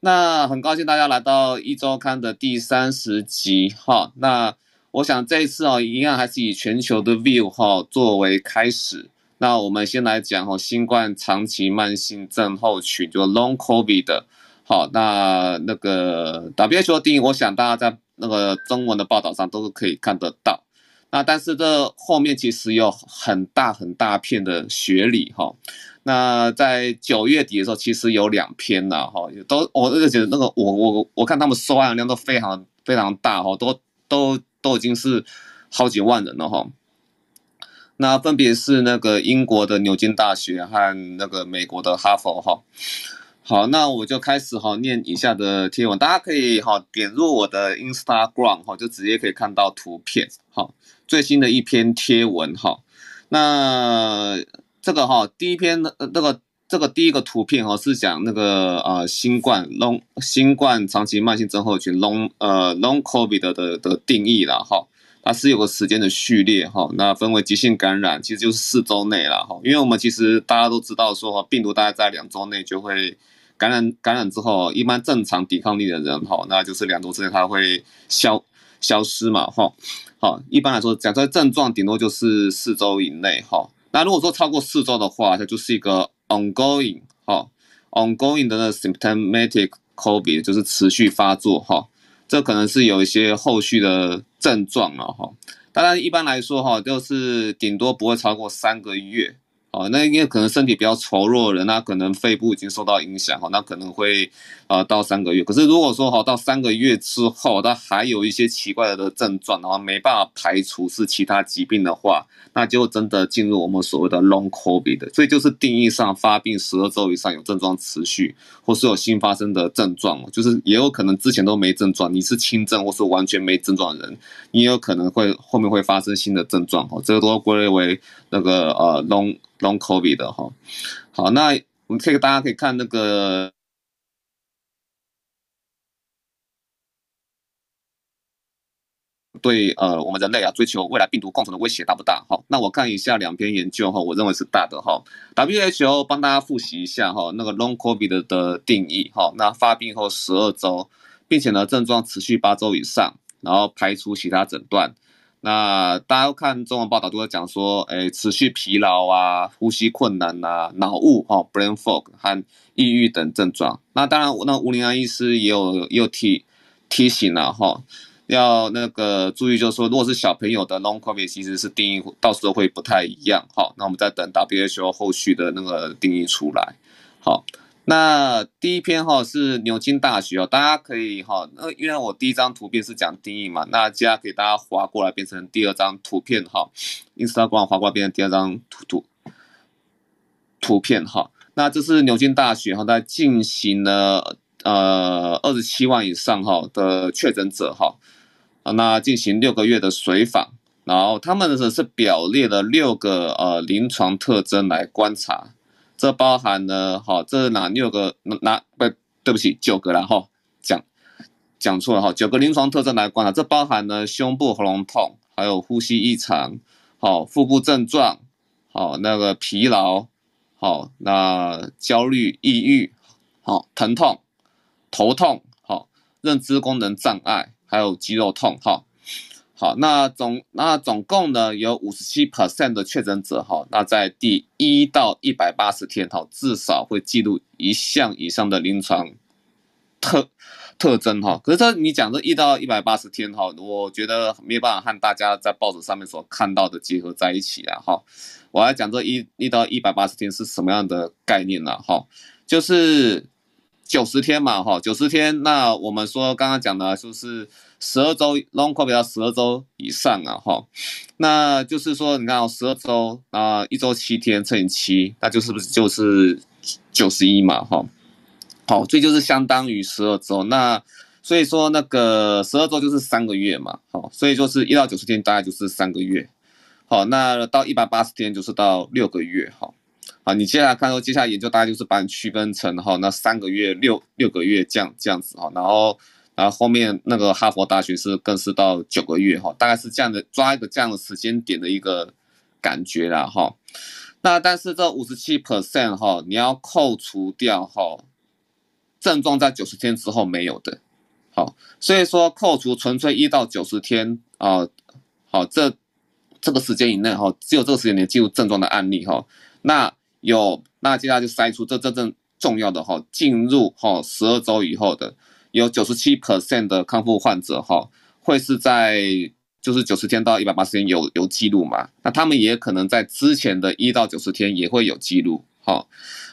那很高兴大家来到一周刊的第三十集哈。那我想这一次哦，一样还是以全球的 view 哈作为开始。那我们先来讲哈，新冠长期慢性症候群，就 Long COVID 的。好，那那个 WHO 定义，我想大家在那个中文的报道上都是可以看得到。那但是这后面其实有很大很大片的学理哈。那在九月底的时候，其实有两篇了哈，都我就觉得那个我我我看他们收案量都非常非常大哈，都都都已经是好几万人了哈。那分别是那个英国的牛津大学和那个美国的哈佛哈。好，那我就开始哈念以下的贴文，大家可以哈点入我的 Instagram 哈，就直接可以看到图片哈，最新的一篇贴文哈，那。这个哈，第一篇的那个这个第一个图片哈，是讲那个呃新冠 long 新冠长期慢性症候群 long 呃 long COVID 的的的定义了哈，它是有个时间的序列哈，那分为急性感染，其实就是四周内了哈，因为我们其实大家都知道说哈，病毒大概在两周内就会感染感染之后，一般正常抵抗力的人哈，那就是两周之内它会消消失嘛哈，好，一般来说讲这症状顶多就是四周以内哈。那如果说超过四周的话，它就是一个 ongoing 哈，ongoing 的那 symptomatic COVID 就是持续发作哈，这可能是有一些后续的症状了哈。当然一般来说哈，就是顶多不会超过三个月。哦，那因为可能身体比较孱弱的人，那可能肺部已经受到影响哈，那可能会呃到三个月。可是如果说哈到三个月之后，他还有一些奇怪的症状，然后没办法排除是其他疾病的话，那就真的进入我们所谓的 Long COVID。所以就是定义上发病十二周以上有症状持续，或是有新发生的症状，就是也有可能之前都没症状，你是轻症或是完全没症状的人，你也有可能会后面会发生新的症状哈，这个都归类为那个呃 Long。Long COVID 的哈，好，那我们这个大家可以看那个，对呃，我们人类啊追求未来病毒共存的威胁大不大？哈，那我看一下两篇研究哈，我认为是大的哈。WHO 帮大家复习一下哈，那个 Long COVID 的定义哈，那发病后十二周，并且呢症状持续八周以上，然后排除其他诊断。那大家都看中文报道都在讲说，诶，持续疲劳啊，呼吸困难啊，脑雾哈，brain fog 和抑郁等症状。那当然，那吴林安医师也有也有提提醒了哈，要那个注意，就是说，如果是小朋友的 long covid，其实是定义到时候会不太一样哈。那我们再等 WHO 后续的那个定义出来，好。那第一篇哈是牛津大学哦，大家可以哈，那因为我第一张图片是讲定义嘛，那接下来给大家划过来变成第二张图片哈，Instagram 滑过来变成第二张图图图片哈，那这是牛津大学哈，在进行了呃二十七万以上哈的确诊者哈，啊那进行六个月的随访，然后他们的是表列了六个呃临床特征来观察。这包含了哈，这是哪六个？哪不对不起，九个了哈，讲讲错了哈，九个临床特征来观察，这包含了胸部、喉咙痛，还有呼吸异常，好，腹部症状，好，那个疲劳，好，那焦虑、抑郁，好，疼痛、头痛，好，认知功能障碍，还有肌肉痛，哈。好，那总那总共呢有五十七 percent 的确诊者哈，那在第一到一百八十天哈，至少会记录一项以上的临床特特征哈。可是这你讲这一到一百八十天哈，我觉得没有办法和大家在报纸上面所看到的结合在一起啊哈。我来讲这一一到一百八十天是什么样的概念呢哈？就是九十天嘛哈，九十天那我们说刚刚讲的就是。十二周 long COVID 到十二周以上啊，哈，那就是说，你看哦，十二周啊，一周七天乘以七，那就是不是就是九十一嘛，哈，好，这就是相当于十二周，那所以说那个十二周就是三个月嘛，好，所以就是一到九十天大概就是三个月，好，那到一百八十天就是到六个月，哈，好，你接下来看说接下来研究大概就是把你区分成哈，那三个月、六六个月这样这样子哈，然后。然后后面那个哈佛大学是更是到九个月哈，大概是这样的抓一个这样的时间点的一个感觉啦哈。那但是这五十七 percent 哈，你要扣除掉哈，症状在九十天之后没有的。好，所以说扣除纯粹一到九十天啊，好，这这个时间以内哈，只有这个时间点进入症状的案例哈，那有那接下来就筛出这真正重要的哈，进入哈十二周以后的有九十七 percent 的康复患者哈，会是在就是九十天到一百八十天有有记录嘛，那他们也可能在之前的一到九十天也会有记录哈。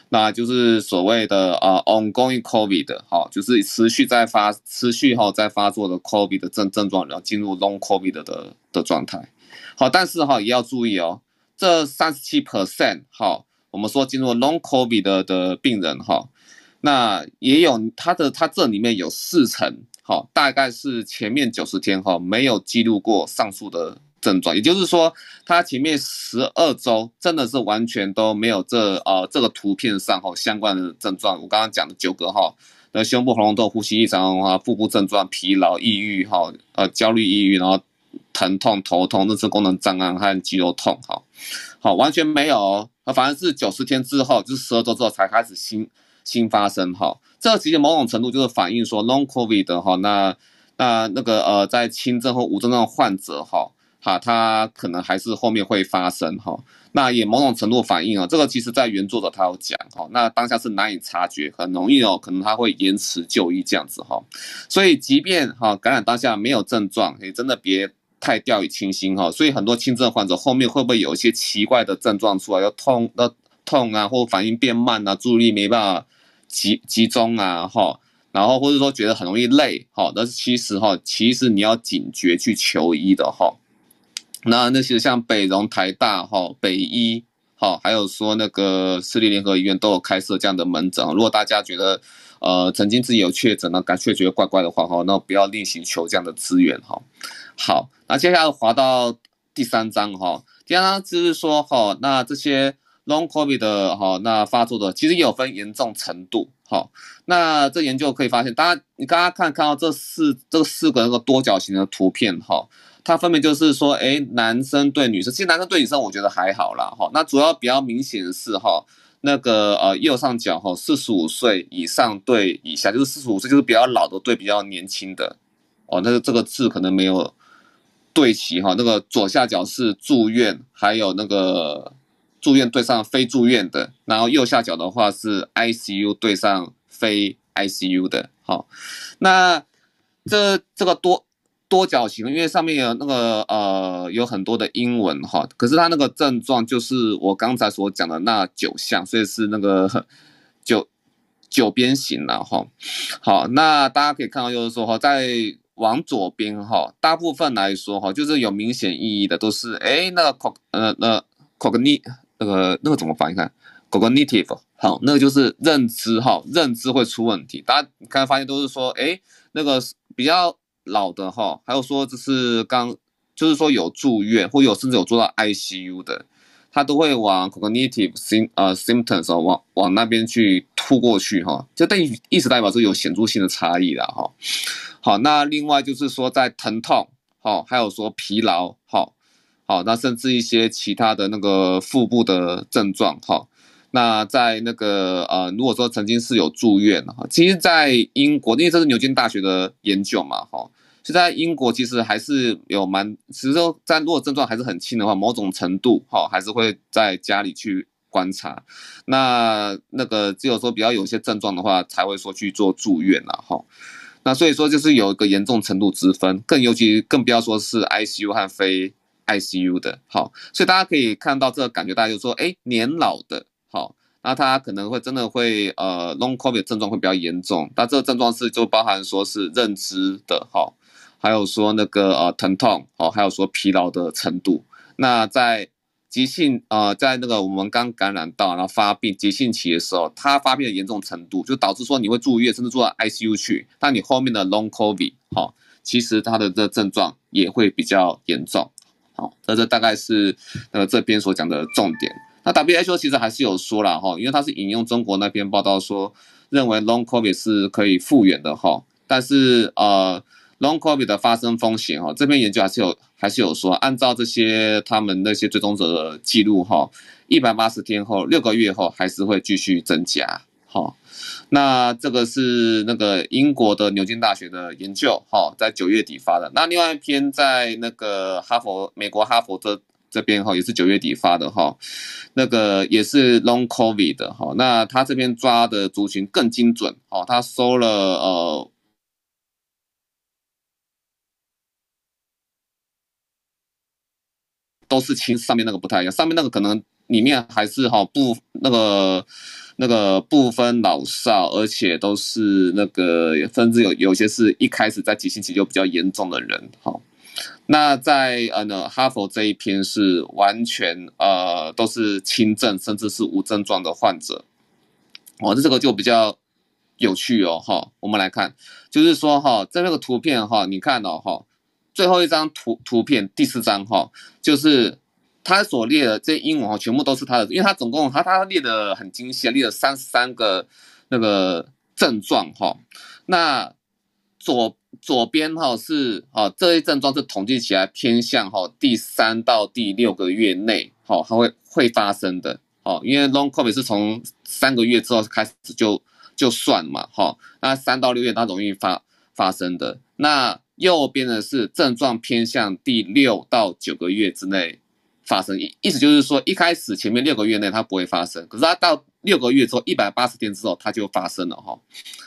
那就是所谓的呃 ongoing COVID 哈，就是持续在发持续哈在发作的 COVID 的症症状，然后进入 long COVID 的的状态。好，但是哈也要注意哦，这三十七 percent 哈，我们说进入 long COVID 的的病人哈，那也有他的他这里面有四成哈，大概是前面九十天哈没有记录过上述的。症状，也就是说，他前面十二周真的是完全都没有这呃这个图片上哈相关的症状。我刚刚讲的九个哈，那胸部、喉咙痛、呼吸异常啊、腹部症状、疲劳、抑郁哈、呃焦虑、抑郁，然后疼痛、头痛、认知功能障碍和肌肉痛哈，好完全没有，啊反正是九十天之后，就是十二周之后才开始新新发生哈。这个其实某种程度就是反映说 Long COVID 的哈，那那那个呃在轻症或无症状患者哈。哈，他可能还是后面会发生哈，那也某种程度反映啊，这个其实在原作者他有讲哈，那当下是难以察觉，很容易哦，可能他会延迟就医这样子哈，所以即便哈感染当下没有症状，也真的别太掉以轻心哈，所以很多轻症患者后面会不会有一些奇怪的症状出来，要痛、要痛啊，或反应变慢啊，注意力没办法集集中啊哈，然后或者说觉得很容易累哈，但是其实哈，其实你要警觉去求医的哈。那那些像北荣、台大、哈北医、哈，还有说那个市立联合医院都有开设这样的门诊。如果大家觉得，呃，曾经自己有确诊了，感觉觉得怪怪的话，哈，那不要另行求这样的资源，哈。好，那接下来滑到第三章，哈，第三章就是说，哈，那这些 Long COVID 的，哈，那发作的其实有分严重程度，哈。那这研究可以发现，大家你刚刚看看到这四这四个那个多角形的图片，哈。它分别就是说，哎，男生对女生，其实男生对女生我觉得还好啦，哈。那主要比较明显的是哈，那个呃右上角哈，四十五岁以上对以下，就是四十五岁就是比较老的对比较年轻的，哦，那个这个字可能没有对齐哈。那个左下角是住院，还有那个住院对上非住院的，然后右下角的话是 ICU 对上非 ICU 的，好，那这这个多。多角形，因为上面有那个呃有很多的英文哈，可是它那个症状就是我刚才所讲的那九项，所以是那个 九九边形了哈。好，那大家可以看到就是说哈，在往左边哈，大部分来说哈，就是有明显意义的都是哎那个 co 呃那 cognitive 那个那个怎么翻译看 cognitive 好，那个就是认知哈，认知会出问题。大家刚才发现都是说哎那个比较。老的哈，还有说就是刚，就是说有住院或有甚至有做到 ICU 的，他都会往 cognitive sim 呃 symptoms 哦，往往那边去突过去哈，就等于意思代表是有显著性的差异了哈。好，那另外就是说在疼痛，好，还有说疲劳，好，好，那甚至一些其他的那个腹部的症状，哈。那在那个呃，如果说曾经是有住院哈，其实，在英国，因为这是牛津大学的研究嘛，哈，是在英国其实还是有蛮，其实说在如果症状还是很轻的话，某种程度哈，还是会在家里去观察。那那个只有说比较有一些症状的话，才会说去做住院了哈。那所以说就是有一个严重程度之分，更尤其更不要说是 ICU 和非 ICU 的，好，所以大家可以看到这个感觉，大家就说，哎，年老的。那他可能会真的会呃，long COVID 症状会比较严重。那这个症状是就包含说是认知的哈，还有说那个呃疼痛，哦，还有说疲劳的程度。那在急性呃，在那个我们刚感染到然后发病急性期的时候，它发病的严重程度就导致说你会住院，甚至住到 ICU 去。但你后面的 long COVID 哈，其实它的这症状也会比较严重。好，这这大概是呃这边所讲的重点。那 WHO 其实还是有说了哈，因为它是引用中国那篇报道说，认为 Long COVID 是可以复原的哈，但是呃 Long COVID 的发生风险哈，这篇研究还是有还是有说，按照这些他们那些追踪者的记录哈，一百八十天后六个月后还是会继续增加哈。那这个是那个英国的牛津大学的研究，哈，在九月底发的。那另外一篇在那个哈佛，美国哈佛的这边哈，也是九月底发的哈，那个也是 Long COVID 的哈。那他这边抓的族群更精准，哦，他收了呃，都是亲上面那个不太一样，上面那个可能里面还是哈不那个。那个不分老少，而且都是那个甚至有有些是一开始在急性期就比较严重的人，哈。那在呃呢哈佛这一篇是完全呃都是轻症甚至是无症状的患者，哦，这个就比较有趣哦，哈。我们来看，就是说哈，在那个图片哈，你看到哈，最后一张图图片第四张哈，就是。他所列的这些英文哈，全部都是他的，因为他总共他他列的很精细，列了三十三个那个症状哈。那左左边哈是啊，这些症状是统计起来偏向哈第三到第六个月内哈，它会会发生的哦。因为 Long COVID 是从三个月之后开始就就算嘛哈，那三到六月它容易发发生的。那右边的是症状偏向第六到九个月之内。发生意意思就是说，一开始前面六个月内它不会发生，可是它到六个月之后，一百八十天之后它就发生了哈。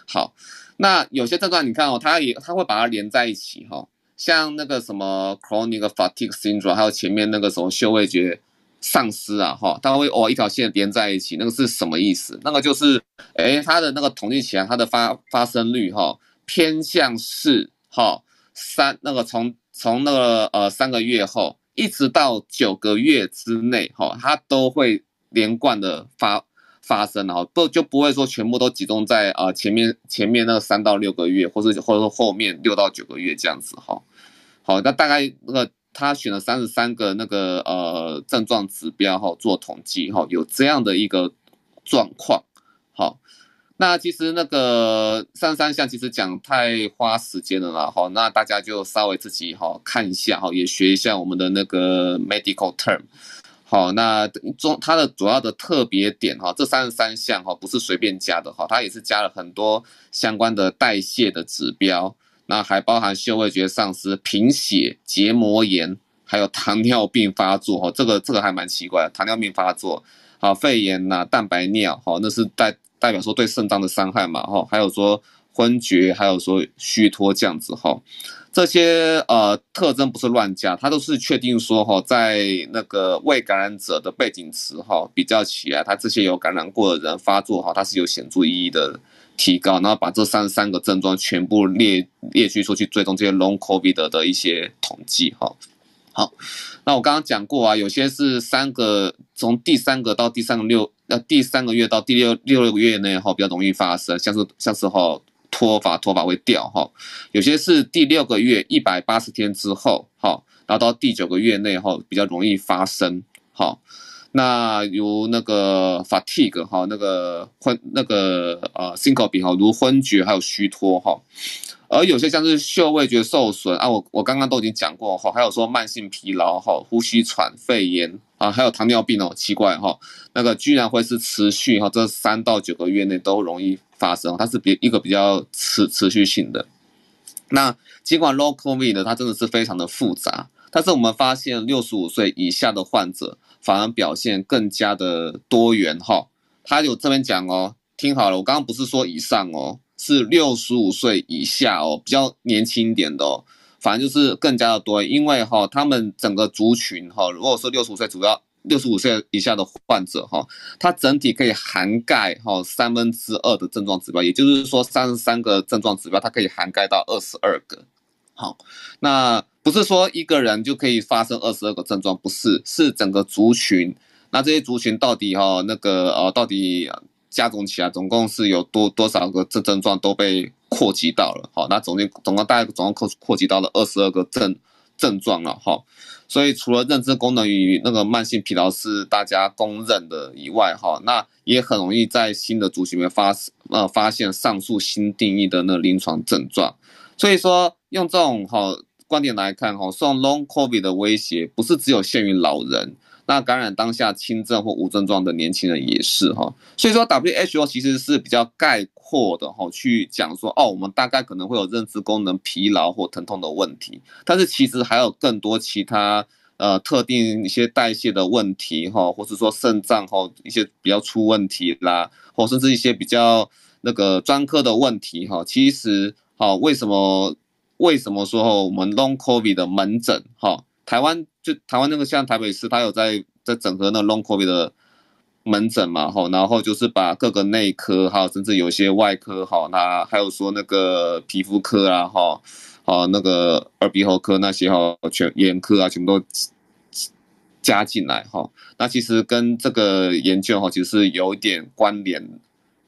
好，那有些症状你看哦，它也它会把它连在一起哈，像那个什么 chronic fatigue syndrome，还有前面那个什么嗅味觉丧失啊哈，它会哦一条线连在一起，那个是什么意思？那个就是诶它的那个统计起来它的发发生率哈偏向是哈三那个从从那个呃三个月后。一直到九个月之内，哈，它都会连贯的发发生，哈，不就不会说全部都集中在啊前面前面那三到六个月，或者或者说后面六到九个月这样子，哈，好，那大概那个他选了三十三个那个呃症状指标，哈，做统计，哈，有这样的一个状况，好。那其实那个三三项其实讲太花时间了啦，哈，那大家就稍微自己哈看一下哈，也学一下我们的那个 medical term，好，那中它的主要的特别点哈，这三十三项哈不是随便加的哈，它也是加了很多相关的代谢的指标，那还包含嗅味觉丧失、贫血、结膜炎，还有糖尿病发作哈，这个这个还蛮奇怪的，糖尿病发作，好，肺炎呐、蛋白尿，哈，那是代。代表说对肾脏的伤害嘛，哈，还有说昏厥，还有说虚脱这样子，哈，这些呃特征不是乱加，它都是确定说哈，在那个未感染者的背景值哈比较起来，他这些有感染过的人发作哈，它是有显著意义的提高，然后把这三十三个症状全部列列举出去，追踪这些 long COVID 的一些统计，哈。好，那我刚刚讲过啊，有些是三个，从第三个到第三个六，呃，第三个月到第六六六个月内哈比较容易发生，像是像是哈脱发脱发会掉哈，有些是第六个月一百八十天之后哈，然后到第九个月内哈比较容易发生哈，那如那个 fatigue 哈那个昏那个呃 syncope 哈如昏厥还有虚脱哈。而有些像是嗅味觉受损啊，我我刚刚都已经讲过哈，还有说慢性疲劳哈、呼吸喘、肺炎啊，还有糖尿病哦，奇怪哈，那个居然会是持续哈，这三到九个月内都容易发生，它是比一个比较持持续性的。那尽管 Long COVID 的它真的是非常的复杂，但是我们发现六十五岁以下的患者反而表现更加的多元哈。他有这边讲哦，听好了，我刚刚不是说以上哦。是六十五岁以下哦，比较年轻一点的哦，反正就是更加的多，因为哈，他们整个族群哈，如果说六十五岁，主要六十五岁以下的患者哈，它整体可以涵盖哈三分之二的症状指标，也就是说三十三个症状指标，它可以涵盖到二十二个。好，那不是说一个人就可以发生二十二个症状，不是，是整个族群。那这些族群到底哈那个呃到底？加总起来，总共是有多多少个症症状都被扩及到了，好，那总共总共大概总共扩扩及到了二十二个症症状了，哈，所以除了认知功能与那个慢性疲劳是大家公认的以外，哈，那也很容易在新的族群里面发呃发现上述新定义的那临床症状，所以说用这种哈观点来看，哈，受 Long COVID 的威胁不是只有限于老人。那感染当下轻症或无症状的年轻人也是哈，所以说 WHO 其实是比较概括的哈，去讲说哦，我们大概可能会有认知功能疲劳或疼痛的问题，但是其实还有更多其他呃特定一些代谢的问题哈，或是说肾脏哈一些比较出问题啦，或甚至一些比较那个专科的问题哈，其实哈为什么为什么说我们 Long COVID 的门诊哈？台湾就台湾那个像台北市，它有在在整合那 Long COVID 的门诊嘛，哈，然后就是把各个内科哈，甚至有些外科哈，那还有说那个皮肤科啊，哈，好那个耳鼻喉科那些哈，全眼科啊，全部都加进来哈。那其实跟这个研究哈，其实是有一点关联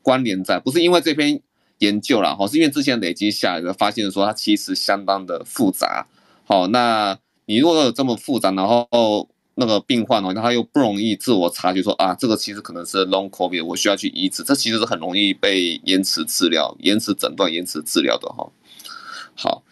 关联在，不是因为这篇研究啦，哈，是因为之前累积下来的发现说它其实相当的复杂，好那。你如果有这么复杂，然后那个病患哦，他又不容易自我察觉说啊，这个其实可能是 Long COVID，我需要去医治，这其实是很容易被延迟治疗、延迟诊断、延迟治疗的哈。好，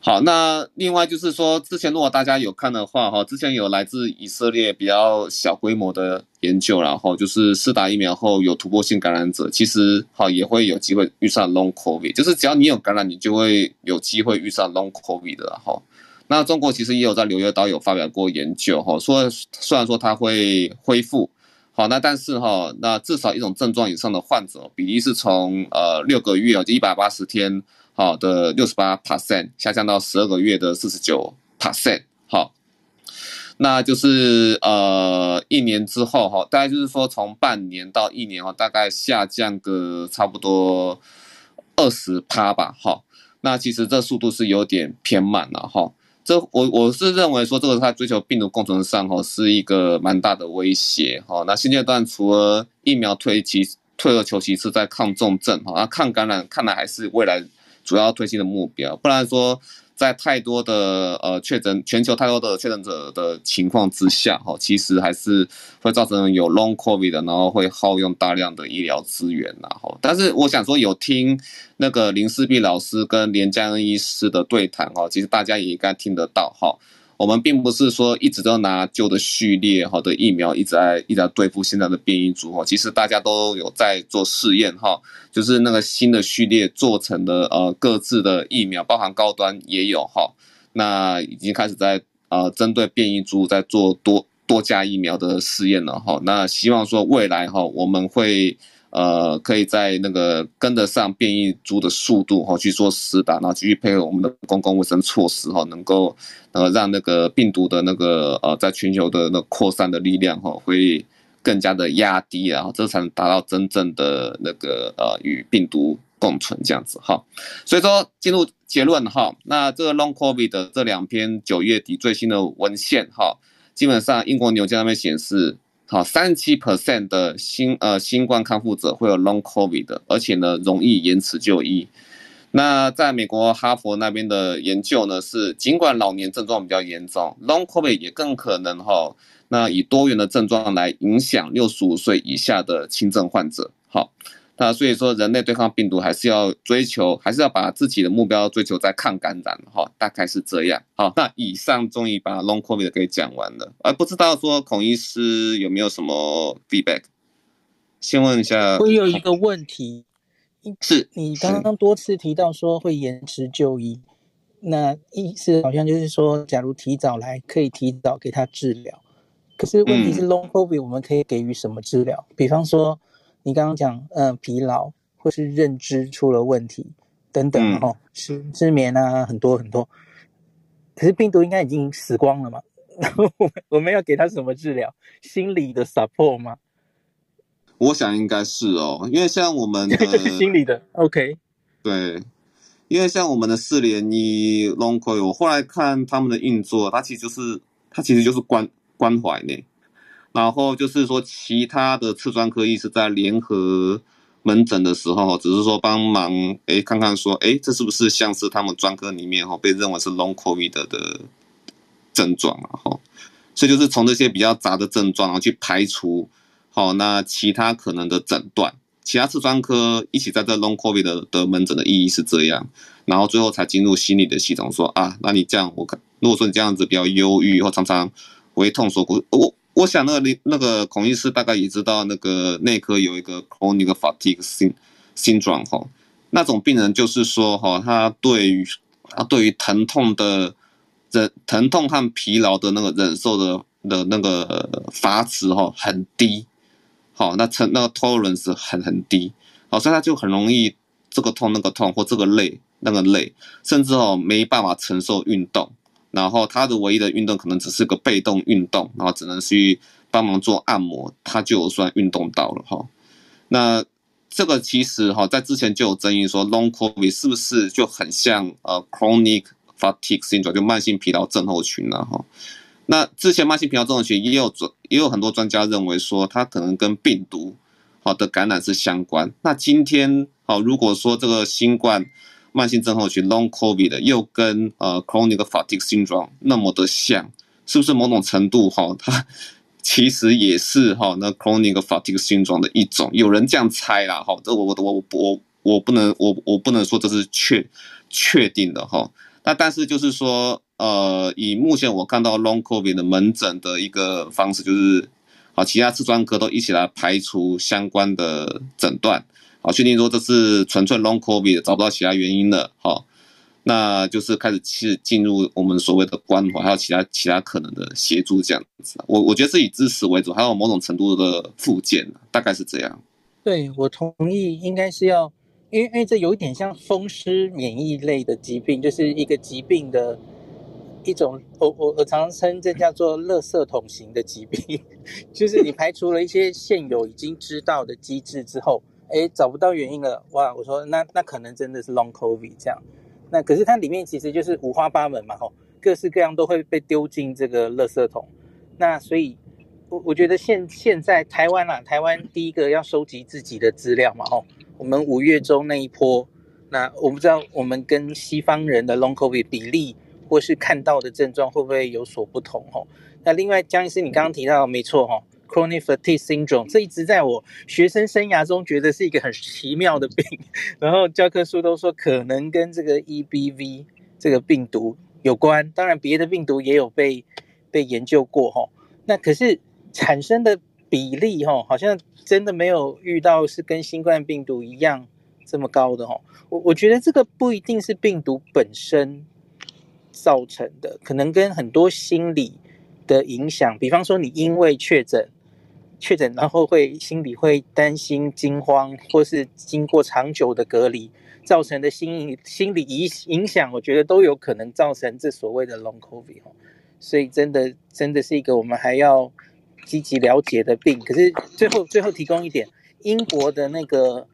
好，那另外就是说，之前如果大家有看的话哈，之前有来自以色列比较小规模的研究，然后就是施打疫苗后有突破性感染者，其实好也会有机会遇上 Long COVID，就是只要你有感染，你就会有机会遇上 Long COVID 的哈。那中国其实也有在《纽约岛》有发表过研究哈，说虽然说它会恢复，好，那但是哈，那至少一种症状以上的患者比例是从呃六个月就一百八十天好的六十八 percent 下降到十二个月的四十九 percent，好，那就是呃一年之后哈，大概就是说从半年到一年哈，大概下降个差不多二十趴吧，好，那其实这速度是有点偏慢了哈。这我我是认为说，这个在追求病毒共存上哈，是一个蛮大的威胁哈。那现阶段除了疫苗推其退而求其次，在抗重症哈，那抗感染看来还是未来主要推进的目标，不然说。在太多的呃确诊，全球太多的确诊者的情况之下，哈，其实还是会造成有 long covid 的，然后会耗用大量的医疗资源然后。但是我想说，有听那个林世碧老师跟连江恩医师的对谈，哈，其实大家也应该听得到，哈。我们并不是说一直都拿旧的序列好的疫苗一直在一直在对付现在的变异株哈，其实大家都有在做试验哈，就是那个新的序列做成的呃各自的疫苗，包含高端也有哈，那已经开始在呃针对变异株在做多多价疫苗的试验了哈，那希望说未来哈我们会。呃，可以在那个跟得上变异株的速度哈，去做施打，然后继续配合我们的公共卫生措施哈，能够呃让那个病毒的那个呃在全球的那扩散的力量哈，会更加的压低，然后这才能达到真正的那个呃与病毒共存这样子哈。所以说进入结论哈，那这个 Long COVID 的这两篇九月底最新的文献哈，基本上英国牛津那边显示。好，三十七 percent 的新呃新冠康复者会有 long covid 的，而且呢容易延迟就医。那在美国哈佛那边的研究呢是，尽管老年症状比较严重，long covid 也更可能哈，那以多元的症状来影响六十五岁以下的轻症患者。好。那所以说，人类对抗病毒还是要追求，还是要把自己的目标追求在抗感染哈，大概是这样。好，那以上终于把 Long COVID 给讲完了，而不知道说孔医师有没有什么 feedback？先问一下。我有一个问题，是你刚刚多次提到说会延迟就医，那意思好像就是说，假如提早来，可以提早给他治疗。可是问题是 Long COVID 我们可以给予什么治疗？比方说。你刚刚讲，嗯、呃，疲劳或是认知出了问题等等，嗯、哦，失失眠啊，很多很多。可是病毒应该已经死光了嘛？然后我们要给他什么治疗？心理的 support 吗？我想应该是哦，因为像我们的 心理的 OK，对，因为像我们的四联一 Long COVID，我后来看他们的运作，它其实就是它其实就是关关怀呢。然后就是说，其他的次专科医师在联合门诊的时候，只是说帮忙，诶看看说，诶这是不是像是他们专科里面哈被认为是 Long COVID 的症状啊？哈，所以就是从这些比较杂的症状，然后去排除，好，那其他可能的诊断，其他次专科一起在这 Long COVID 的的门诊的意义是这样，然后最后才进入心理的系统，说啊，那你这样，我看如果说你这样子比较忧郁，或常常胃痛、锁骨，我。我想那个那个孔医师大概也知道，那个内科有一个 chronic fatigue 症症状哈，那种病人就是说哈，他对于他对于疼痛的忍疼痛和疲劳的那个忍受的的那个阀值哈很低，好，那成那个 tolerance 很很低，好，所以他就很容易这个痛那个痛或这个累那个累，甚至哦没办法承受运动。然后他的唯一的运动可能只是个被动运动，然后只能去帮忙做按摩，他就算运动到了哈。那这个其实哈，在之前就有争议说，Long COVID 是不是就很像呃 Chronic Fatigue Syndrome，就慢性疲劳症候群呢？哈，那之前慢性疲劳症候群也有专也有很多专家认为说，它可能跟病毒好的感染是相关。那今天好，如果说这个新冠慢性症候群 （Long COVID） 的又跟呃 Chronic Fatigue Syndrome 那么的像，是不是某种程度哈，它 其实也是哈那 Chronic Fatigue Syndrome 的一种？有人这样猜啦哈，这我我我我我不能我我不能说这是确确定的哈。那但是就是说呃，以目前我看到 Long COVID 的门诊的一个方式，就是啊，其他次专科都一起来排除相关的诊断。好，确定说这是纯粹 Long COVID，找不到其他原因了。好，那就是开始去进入我们所谓的关怀，还有其他其他可能的协助这样子。我我觉得是以支持为主，还有某种程度的复健，大概是这样。对，我同意，应该是要，因为因为这有一点像风湿免疫类的疾病，就是一个疾病的一种，我我我常常称这叫做垃圾桶型的疾病，就是你排除了一些现有已经知道的机制之后。哎，找不到原因了，哇！我说那那可能真的是 Long COVID 这样，那可是它里面其实就是五花八门嘛，吼，各式各样都会被丢进这个垃圾桶。那所以，我我觉得现现在台湾啊，台湾第一个要收集自己的资料嘛，吼，我们五月中那一波，那我不知道我们跟西方人的 Long COVID 比例或是看到的症状会不会有所不同，吼。那另外，江医师你刚刚提到没错，吼。Chronic fatigue syndrome，这一直在我学生生涯中觉得是一个很奇妙的病，然后教科书都说可能跟这个 EBV 这个病毒有关，当然别的病毒也有被被研究过哈。那可是产生的比例哈，好像真的没有遇到是跟新冠病毒一样这么高的哈。我我觉得这个不一定是病毒本身造成的，可能跟很多心理的影响，比方说你因为确诊。确诊，然后会心里会担心、惊慌，或是经过长久的隔离造成的心理心理影影响，我觉得都有可能造成这所谓的 Long COVID。所以真的真的是一个我们还要积极了解的病。可是最后最后提供一点，英国的那个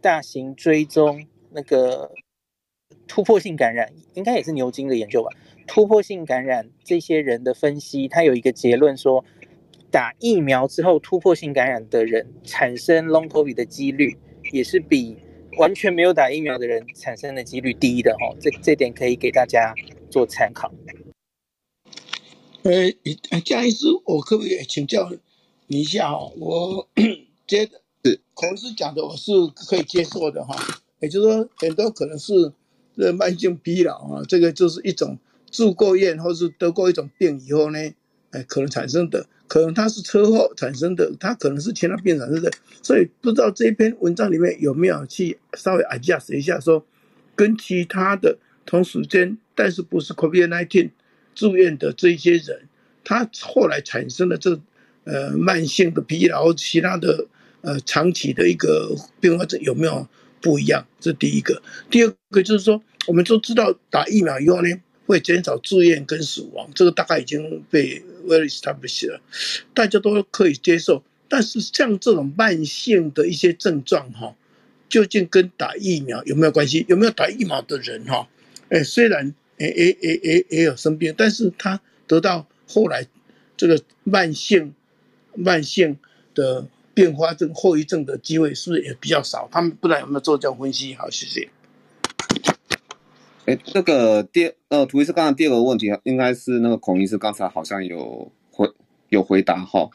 大型追踪那个突破性感染，应该也是牛津的研究吧？突破性感染这些人的分析，他有一个结论说。打疫苗之后突破性感染的人产生 Long COVID 的几率，也是比完全没有打疫苗的人产生的几率低的哈。这这点可以给大家做参考。呃，江医师，我可不可以请教你一下哈？我 觉得是孔医师讲的，我是可以接受的哈。也就是说，很多可能是这慢性疲劳啊，这个就是一种住过院或是得过一种病以后呢，哎，可能产生的。可能它是车祸产生的，它可能是其他病产生的，所以不知道这篇文章里面有没有去稍微 adjust 一下，说跟其他的同时间，但是不是 COVID-19 住院的这些人，他后来产生的这呃慢性的疲劳，其他的呃长期的一个并发症有没有不一样？这第一个。第二个就是说，我们都知道打疫苗以后呢，会减少住院跟死亡，这个大概已经被。Very established 了，大家都可以接受。但是像这种慢性的一些症状，哈，究竟跟打疫苗有没有关系？有没有打疫苗的人，哈，哎，虽然诶诶诶诶也有生病，但是他得到后来这个慢性慢性的并发症后遗症的机会是不是也比较少？他们不知道有没有做这样分析？好，谢谢。哎，这个第呃，涂医师刚才第二个问题，应该是那个孔医师刚才好像有回有回答哈，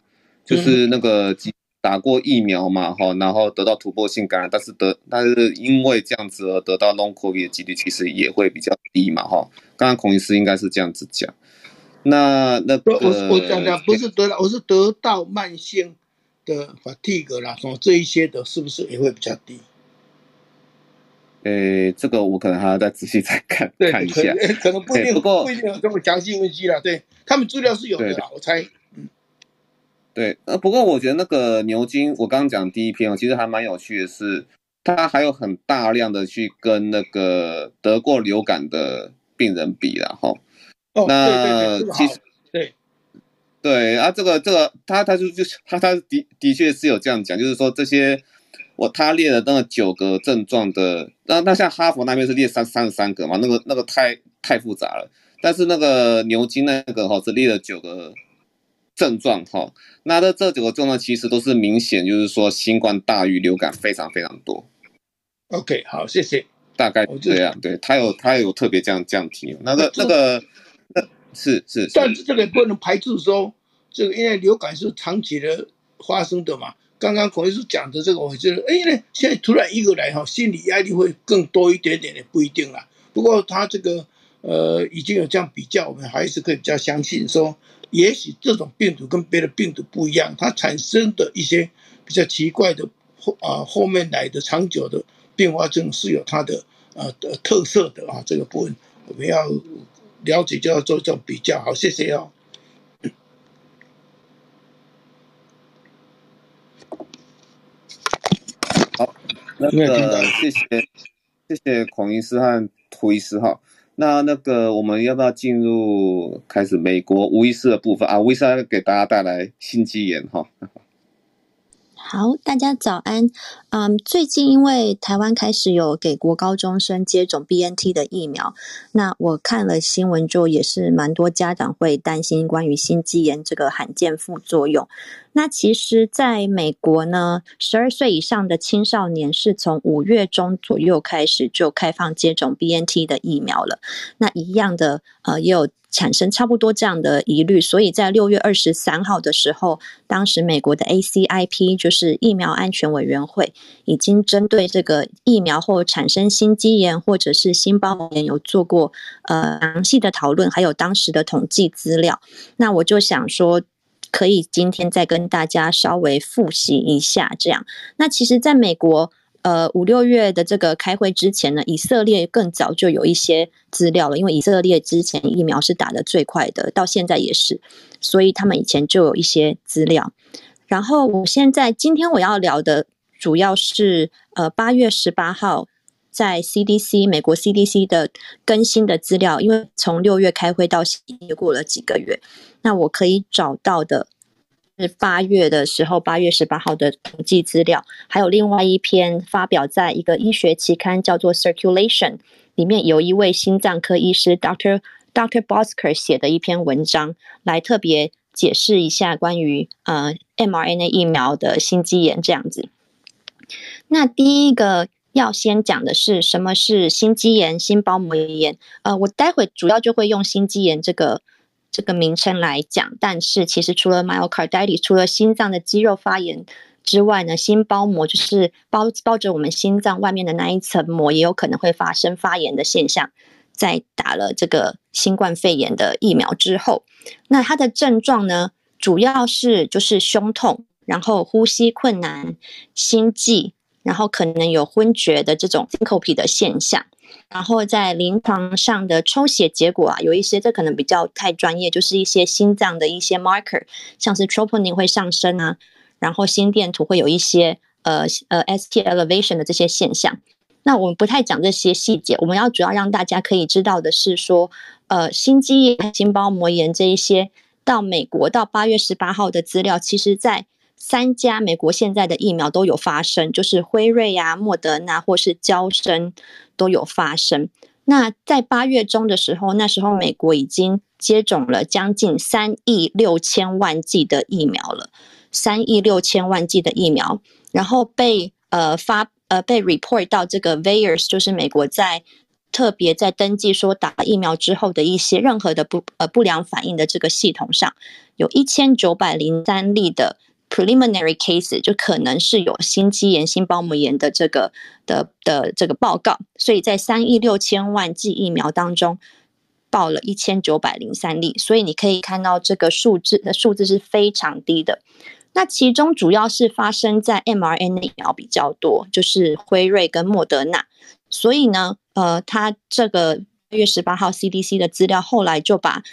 就是那个打过疫苗嘛哈，然后得到突破性感染，但是得但是因为这样子而得到 Long COVID 的几率其实也会比较低嘛哈。刚刚孔医师应该是这样子讲。那那个、我我讲讲不是得到，我是得到慢性的 fatigue 这一些的，是不是也会比较低？诶，这个我可能还要再仔细再看看一下，可，可能不一定，不过不一定有这么详细分析了。对他们资料是有的啦，我猜。嗯，对，呃，不过我觉得那个牛津，我刚刚讲第一篇哦，其实还蛮有趣的是，他还有很大量的去跟那个得过流感的病人比了哈。哦，那对对对，其实对对啊，这个这个他他就就他他的的确是有这样讲，就是说这些我他列了那个九个症状的，那那像哈佛那边是列三三十三个嘛，那个那个太太复杂了。但是那个牛津那个哈是列了九个症状哈，那这这九个症状其实都是明显就是说新冠大于流感非常非常多。OK，好，谢谢。大概这样，对他有他有特别这样这样提，那个那个。是是，是，但是这个也不能排除说，这个因为流感是长期的发生的嘛。刚刚孔医师讲的这个，我觉得，哎，呢，现在突然一个来哈，心理压力会更多一点点，也不一定啦。不过他这个呃已经有这样比较，我们还是可以比较相信说，也许这种病毒跟别的病毒不一样，它产生的一些比较奇怪的后啊后面来的长久的并发症是有它的呃的特色的啊，这个部分我们要。了解就要做这种比较，好，谢谢哦。那个谢谢谢谢孔医师和涂医师哈。那那个我们要不要进入开始美国无意识的部分啊？吴医师给大家带来心肌炎哈。好，大家早安。嗯，最近因为台湾开始有给国高中生接种 BNT 的疫苗，那我看了新闻之后，也是蛮多家长会担心关于心肌炎这个罕见副作用。那其实，在美国呢，十二岁以上的青少年是从五月中左右开始就开放接种 BNT 的疫苗了。那一样的，呃，也有。产生差不多这样的疑虑，所以在六月二十三号的时候，当时美国的 ACIP 就是疫苗安全委员会，已经针对这个疫苗后产生心肌炎或者是心包炎有做过呃详细的讨论，还有当时的统计资料。那我就想说，可以今天再跟大家稍微复习一下这样。那其实在美国。呃，五六月的这个开会之前呢，以色列更早就有一些资料了，因为以色列之前疫苗是打得最快的，到现在也是，所以他们以前就有一些资料。然后我现在今天我要聊的主要是呃八月十八号在 CDC 美国 CDC 的更新的资料，因为从六月开会到现在过了几个月，那我可以找到的。是八月的时候，八月十八号的统计资料，还有另外一篇发表在一个医学期刊，叫做《Circulation》，里面有一位心脏科医师 Doctor Doctor Bosker 写的一篇文章，来特别解释一下关于呃 mRNA 疫苗的心肌炎这样子。那第一个要先讲的是什么是心肌炎、心包膜炎？呃，我待会主要就会用心肌炎这个。这个名称来讲，但是其实除了 myocarditis，除了心脏的肌肉发炎之外呢，心包膜就是包包着我们心脏外面的那一层膜，也有可能会发生发炎的现象。在打了这个新冠肺炎的疫苗之后，那它的症状呢，主要是就是胸痛，然后呼吸困难、心悸，然后可能有昏厥的这种 syncope 的现象。然后在临床上的抽血结果啊，有一些这可能比较太专业，就是一些心脏的一些 marker，像是 troponin 会上升啊，然后心电图会有一些呃呃 ST elevation 的这些现象。那我们不太讲这些细节，我们要主要让大家可以知道的是说，呃，心肌炎、心包膜炎这一些，到美国到八月十八号的资料，其实在。三家美国现在的疫苗都有发生，就是辉瑞呀、啊、莫德纳或是娇生都有发生。那在八月中的时候，那时候美国已经接种了将近三亿六千万剂的疫苗了，三亿六千万剂的疫苗，然后被呃发呃被 report 到这个 VAERS，就是美国在特别在登记说打疫苗之后的一些任何的不呃不良反应的这个系统上，有一千九百零三例的。Preliminary case 就可能是有心肌炎、心包膜炎的这个的的这个报告，所以在三亿六千万剂疫苗当中，报了一千九百零三例，所以你可以看到这个数字的数字是非常低的。那其中主要是发生在 mRNA 疫苗比较多，就是辉瑞跟莫德纳。所以呢，呃，他这个六月十八号 CDC 的资料后来就把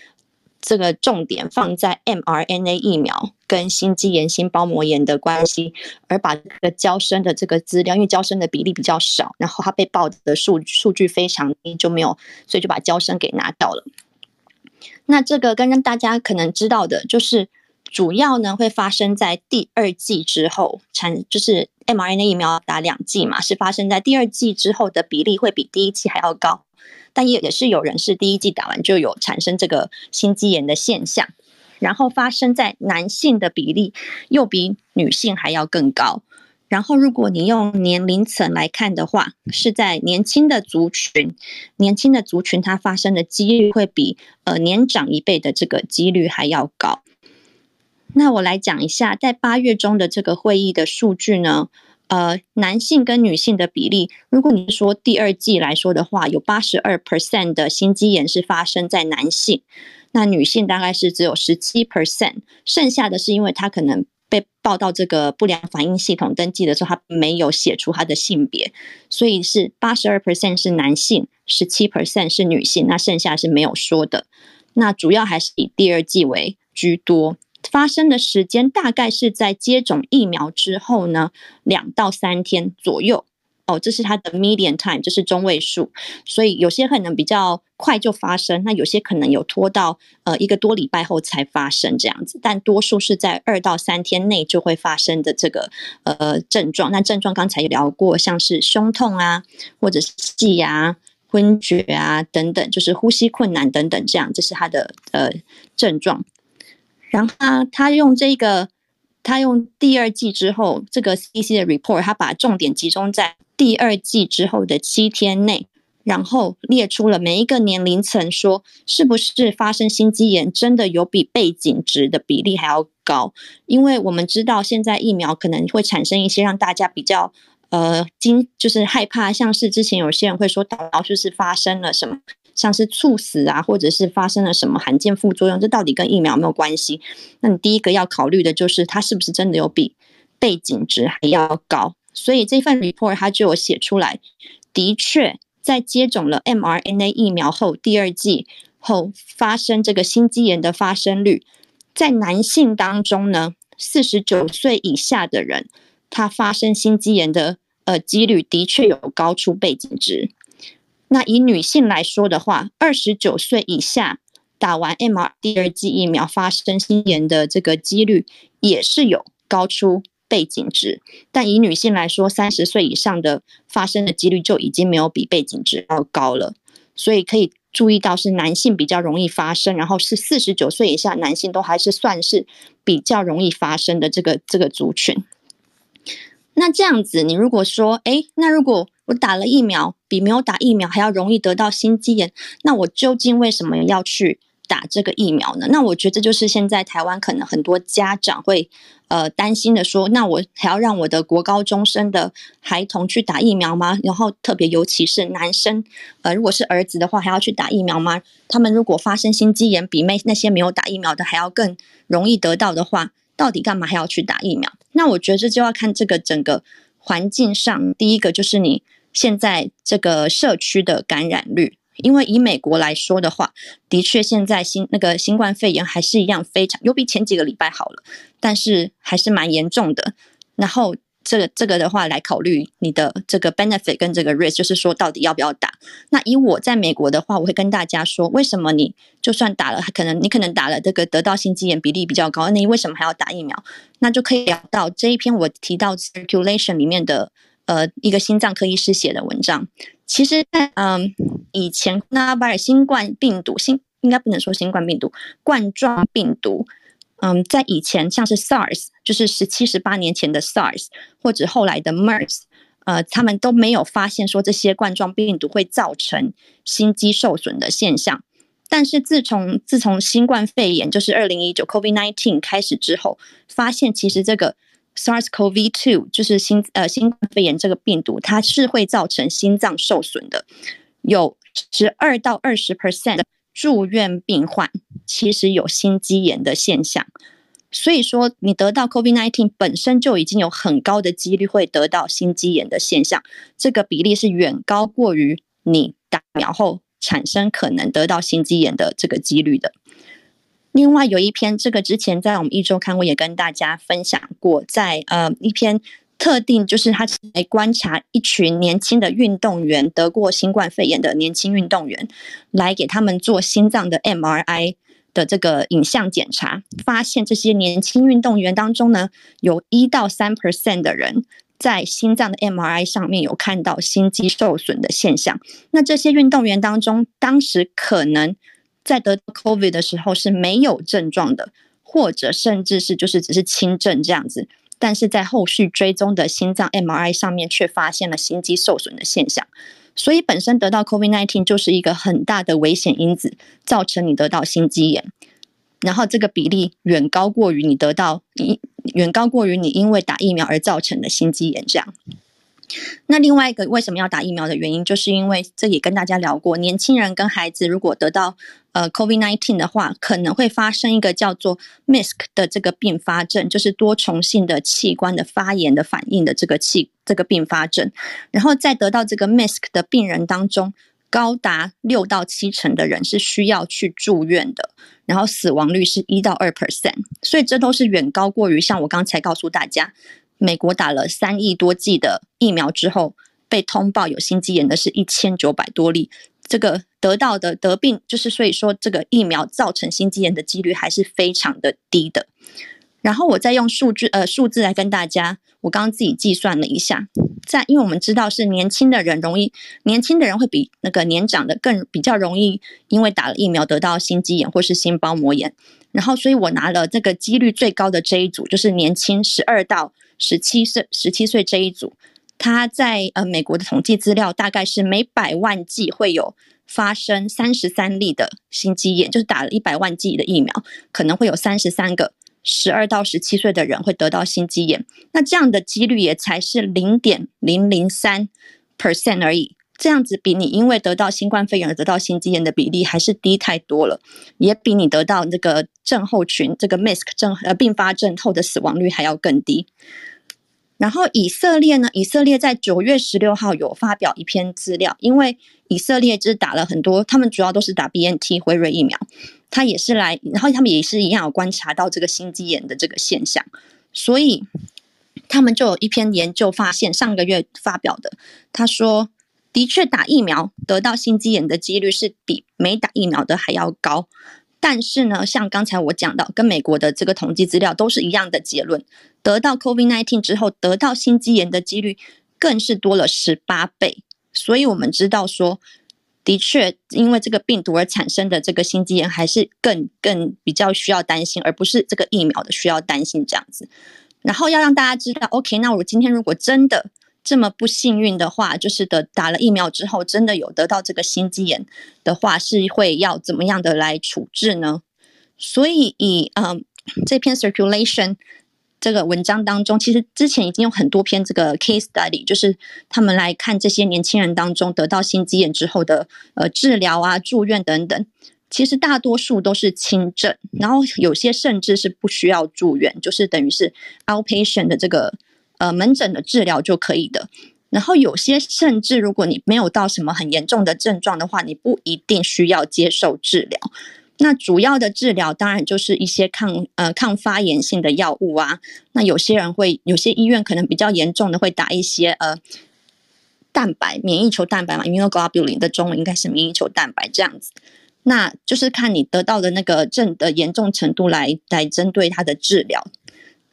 这个重点放在 mRNA 疫苗跟心肌炎、心包膜炎的关系，而把这个交生的这个资料，因为交生的比例比较少，然后它被报的数数据非常低，就没有，所以就把交生给拿掉了。那这个刚刚大家可能知道的就是。主要呢会发生在第二季之后，产就是 mRNA 疫苗打两剂嘛，是发生在第二季之后的比例会比第一季还要高，但也也是有人是第一剂打完就有产生这个心肌炎的现象，然后发生在男性的比例又比女性还要更高，然后如果你用年龄层来看的话，是在年轻的族群，年轻的族群它发生的几率会比呃年长一辈的这个几率还要高。那我来讲一下，在八月中的这个会议的数据呢，呃，男性跟女性的比例，如果你说第二季来说的话，有八十二 percent 的心肌炎是发生在男性，那女性大概是只有十七 percent，剩下的是因为他可能被报到这个不良反应系统登记的时候，他没有写出他的性别，所以是八十二 percent 是男性，十七 percent 是女性，那剩下是没有说的，那主要还是以第二季为居多。发生的时间大概是在接种疫苗之后呢，两到三天左右。哦，这是它的 median time，就是中位数。所以有些可能比较快就发生，那有些可能有拖到呃一个多礼拜后才发生这样子。但多数是在二到三天内就会发生的这个呃症状。那症状刚才也聊过，像是胸痛啊，或者是气啊、昏厥啊等等，就是呼吸困难等等这样，这是它的呃症状。然后他他用这个，他用第二季之后这个 CDC 的 report，他把重点集中在第二季之后的七天内，然后列出了每一个年龄层，说是不是发生心肌炎真的有比背景值的比例还要高？因为我们知道现在疫苗可能会产生一些让大家比较呃惊，就是害怕，像是之前有些人会说打到就是发生了什么。像是猝死啊，或者是发生了什么罕见副作用，这到底跟疫苗有没有关系？那你第一个要考虑的就是它是不是真的有比背景值还要高。所以这份 report 它就有写出来，的确在接种了 mRNA 疫苗后，第二季后发生这个心肌炎的发生率，在男性当中呢，四十九岁以下的人，他发生心肌炎的呃几率的确有高出背景值。那以女性来说的话，二十九岁以下打完 mRNA 第二剂疫苗发生心炎的这个几率也是有高出背景值，但以女性来说，三十岁以上的发生的几率就已经没有比背景值要高了。所以可以注意到是男性比较容易发生，然后是四十九岁以下男性都还是算是比较容易发生的这个这个族群。那这样子，你如果说，诶，那如果我打了疫苗，比没有打疫苗还要容易得到心肌炎，那我究竟为什么要去打这个疫苗呢？那我觉得这就是现在台湾可能很多家长会呃担心的说，那我还要让我的国高中生的孩童去打疫苗吗？然后特别尤其是男生，呃，如果是儿子的话，还要去打疫苗吗？他们如果发生心肌炎，比那那些没有打疫苗的还要更容易得到的话，到底干嘛还要去打疫苗？那我觉得这就要看这个整个环境上，第一个就是你现在这个社区的感染率，因为以美国来说的话，的确现在新那个新冠肺炎还是一样非常，有比前几个礼拜好了，但是还是蛮严重的。然后。这个这个的话来考虑你的这个 benefit 跟这个 risk，就是说到底要不要打。那以我在美国的话，我会跟大家说，为什么你就算打了，可能你可能打了这个得到心肌炎比例比较高，那你为什么还要打疫苗？那就可以聊到这一篇我提到 circulation 里面的呃一个心脏科医师写的文章。其实在嗯以前那巴尔新冠病毒新应该不能说新冠病毒冠状病毒。嗯，在以前，像是 SARS，就是十七、十八年前的 SARS，或者后来的 MERS，呃，他们都没有发现说这些冠状病毒会造成心肌受损的现象。但是自从自从新冠肺炎，就是二零一九 COVID-19 开始之后，发现其实这个 SARS-CoV-2，就是新呃新冠肺炎这个病毒，它是会造成心脏受损的，有十二到二十 percent 的住院病患其实有心肌炎的现象。所以说，你得到 COVID-19 本身就已经有很高的几率会得到心肌炎的现象，这个比例是远高过于你打苗后产生可能得到心肌炎的这个几率的。另外有一篇，这个之前在我们一周刊我也跟大家分享过，在呃一篇特定就是他来观察一群年轻的运动员得过新冠肺炎的年轻运动员，来给他们做心脏的 MRI。的这个影像检查发现，这些年轻运动员当中呢，有一到三 percent 的人在心脏的 MRI 上面有看到心肌受损的现象。那这些运动员当中，当时可能在得 COVID 的时候是没有症状的，或者甚至是就是只是轻症这样子，但是在后续追踪的心脏 MRI 上面却发现了心肌受损的现象。所以本身得到 COVID-19 就是一个很大的危险因子，造成你得到心肌炎，然后这个比例远高过于你得到，远高过于你因为打疫苗而造成的心肌炎这样。那另外一个为什么要打疫苗的原因，就是因为这也跟大家聊过，年轻人跟孩子如果得到呃 COVID-19 的话，可能会发生一个叫做 MIS-C 的这个并发症，就是多重性的器官的发炎的反应的这个器这个并发症。然后在得到这个 MIS-C 的病人当中，高达六到七成的人是需要去住院的，然后死亡率是一到二 percent，所以这都是远高过于像我刚才告诉大家。美国打了三亿多剂的疫苗之后，被通报有心肌炎的是一千九百多例。这个得到的得病，就是所以说这个疫苗造成心肌炎的几率还是非常的低的。然后我再用数据呃数字来跟大家，我刚刚自己计算了一下，在因为我们知道是年轻的人容易，年轻的人会比那个年长的更比较容易，因为打了疫苗得到心肌炎或是心包膜炎。然后所以我拿了这个几率最高的这一组，就是年轻十二到十七岁，十七岁这一组，他在呃美国的统计资料大概是每百万剂会有发生三十三例的心肌炎，就是打了一百万剂的疫苗，可能会有三十三个十二到十七岁的人会得到心肌炎。那这样的几率也才是零点零零三 percent 而已，这样子比你因为得到新冠肺炎而得到心肌炎的比例还是低太多了，也比你得到这个症候群这个 MIS-C 症呃并发症后的死亡率还要更低。然后以色列呢？以色列在九月十六号有发表一篇资料，因为以色列就是打了很多，他们主要都是打 BNT 辉瑞疫苗，他也是来，然后他们也是一样有观察到这个心肌炎的这个现象，所以他们就有一篇研究发现，上个月发表的，他说的确打疫苗得到心肌炎的几率是比没打疫苗的还要高。但是呢，像刚才我讲到，跟美国的这个统计资料都是一样的结论，得到 COVID-19 之后得到心肌炎的几率更是多了十八倍。所以我们知道说，的确因为这个病毒而产生的这个心肌炎还是更更比较需要担心，而不是这个疫苗的需要担心这样子。然后要让大家知道，OK，那我今天如果真的。这么不幸运的话，就是的，打了疫苗之后，真的有得到这个心肌炎的话，是会要怎么样的来处置呢？所以以嗯这篇 circulation 这个文章当中，其实之前已经有很多篇这个 case study，就是他们来看这些年轻人当中得到心肌炎之后的呃治疗啊、住院等等，其实大多数都是轻症，然后有些甚至是不需要住院，就是等于是 outpatient 的这个。呃，门诊的治疗就可以的。然后有些甚至，如果你没有到什么很严重的症状的话，你不一定需要接受治疗。那主要的治疗当然就是一些抗呃抗发炎性的药物啊。那有些人会，有些医院可能比较严重的会打一些呃蛋白免疫球蛋白嘛，immunoglobulin 的中文应该是免疫球蛋白这样子。那就是看你得到的那个症的严重程度来来针对它的治疗。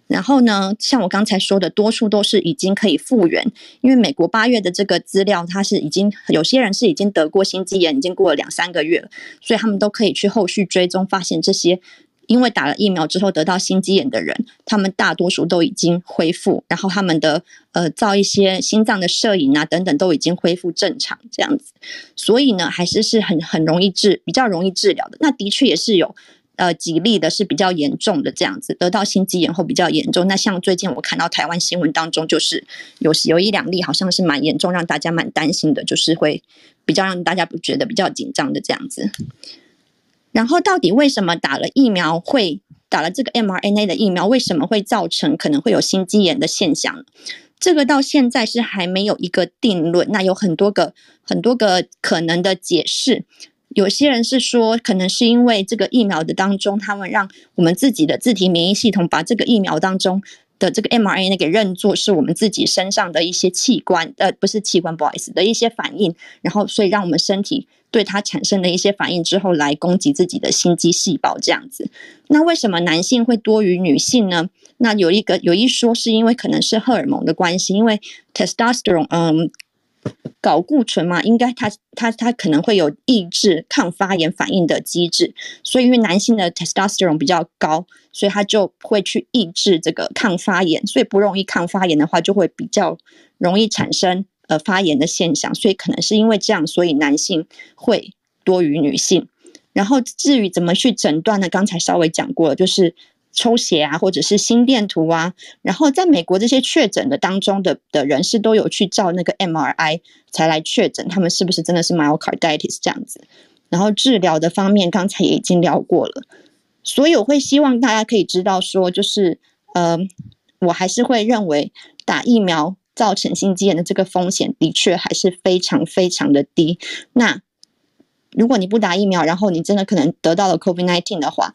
然后呢，像我刚才说的，多数都是已经可以复原，因为美国八月的这个资料，它是已经有些人是已经得过心肌炎，已经过了两三个月了，所以他们都可以去后续追踪，发现这些因为打了疫苗之后得到心肌炎的人，他们大多数都已经恢复，然后他们的呃造一些心脏的摄影啊等等都已经恢复正常这样子，所以呢，还是是很很容易治，比较容易治疗的。那的确也是有。呃，几例的是比较严重的这样子，得到心肌炎后比较严重。那像最近我看到台湾新闻当中，就是有有一两例好像是蛮严重，让大家蛮担心的，就是会比较让大家不觉得比较紧张的这样子。然后到底为什么打了疫苗会打了这个 mRNA 的疫苗，为什么会造成可能会有心肌炎的现象？这个到现在是还没有一个定论。那有很多个很多个可能的解释。有些人是说，可能是因为这个疫苗的当中，他们让我们自己的自体免疫系统把这个疫苗当中的这个 mRNA 给认作是我们自己身上的一些器官，呃，不是器官，不好意思，的一些反应，然后所以让我们身体对它产生的一些反应之后来攻击自己的心肌细胞这样子。那为什么男性会多于女性呢？那有一个有一说是因为可能是荷尔蒙的关系，因为 testosterone，嗯。睾固醇嘛，应该它它它可能会有抑制抗发炎反应的机制，所以因为男性的 testosterone 比较高，所以它就会去抑制这个抗发炎，所以不容易抗发炎的话，就会比较容易产生呃发炎的现象，所以可能是因为这样，所以男性会多于女性。然后至于怎么去诊断呢？刚才稍微讲过了，就是。抽血啊，或者是心电图啊，然后在美国这些确诊的当中的的人士都有去照那个 MRI 才来确诊他们是不是真的是 myocarditis 这样子。然后治疗的方面，刚才也已经聊过了，所以我会希望大家可以知道说，就是呃，我还是会认为打疫苗造成心肌炎的这个风险的确还是非常非常的低。那如果你不打疫苗，然后你真的可能得到了 COVID-19 的话，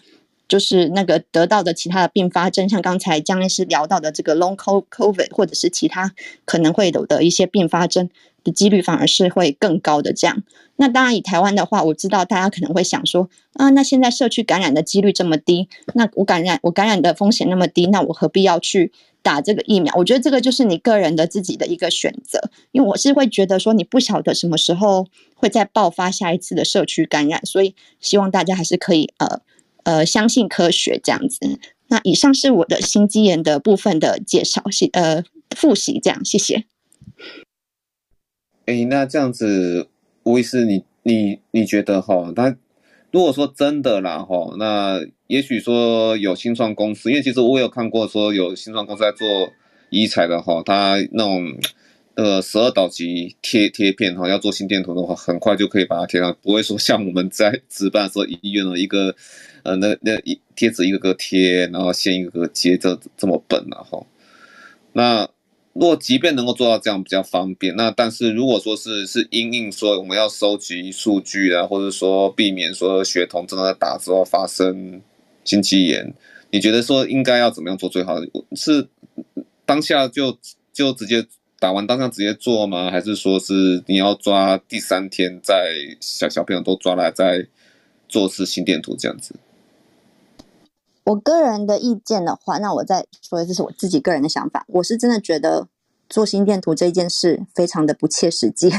就是那个得到的其他的并发症，像刚才江医师聊到的这个 Long COVID，或者是其他可能会有的一些并发症的几率，反而是会更高的。这样，那当然以台湾的话，我知道大家可能会想说，啊，那现在社区感染的几率这么低，那我感染我感染的风险那么低，那我何必要去打这个疫苗？我觉得这个就是你个人的自己的一个选择，因为我是会觉得说，你不晓得什么时候会再爆发下一次的社区感染，所以希望大家还是可以呃。呃，相信科学这样子。那以上是我的心肌炎的部分的介绍，谢呃复习这样，谢谢。哎，那这样子，吴医师，你你你觉得哈？他如果说真的啦哈，那也许说有新创公司，因为其实我有看过说有新创公司在做医材的哈，他那种。呃，十二导极贴贴片哈，要做心电图的话，很快就可以把它贴上，不会说像我们在 值班的时候，医院的一个呃，那那一贴纸一个个贴，然后线一个个接，这这么笨了哈。那如果即便能够做到这样比较方便，那但是如果说是是因应说我们要收集数据啊，或者说避免说血童真的打之后发生心肌炎，你觉得说应该要怎么样做最好？是当下就就直接。打完当下直接做吗？还是说是你要抓第三天再小小朋友都抓来再做次心电图这样子？我个人的意见的话，那我再说，这是我自己个人的想法。我是真的觉得做心电图这件事非常的不切实际。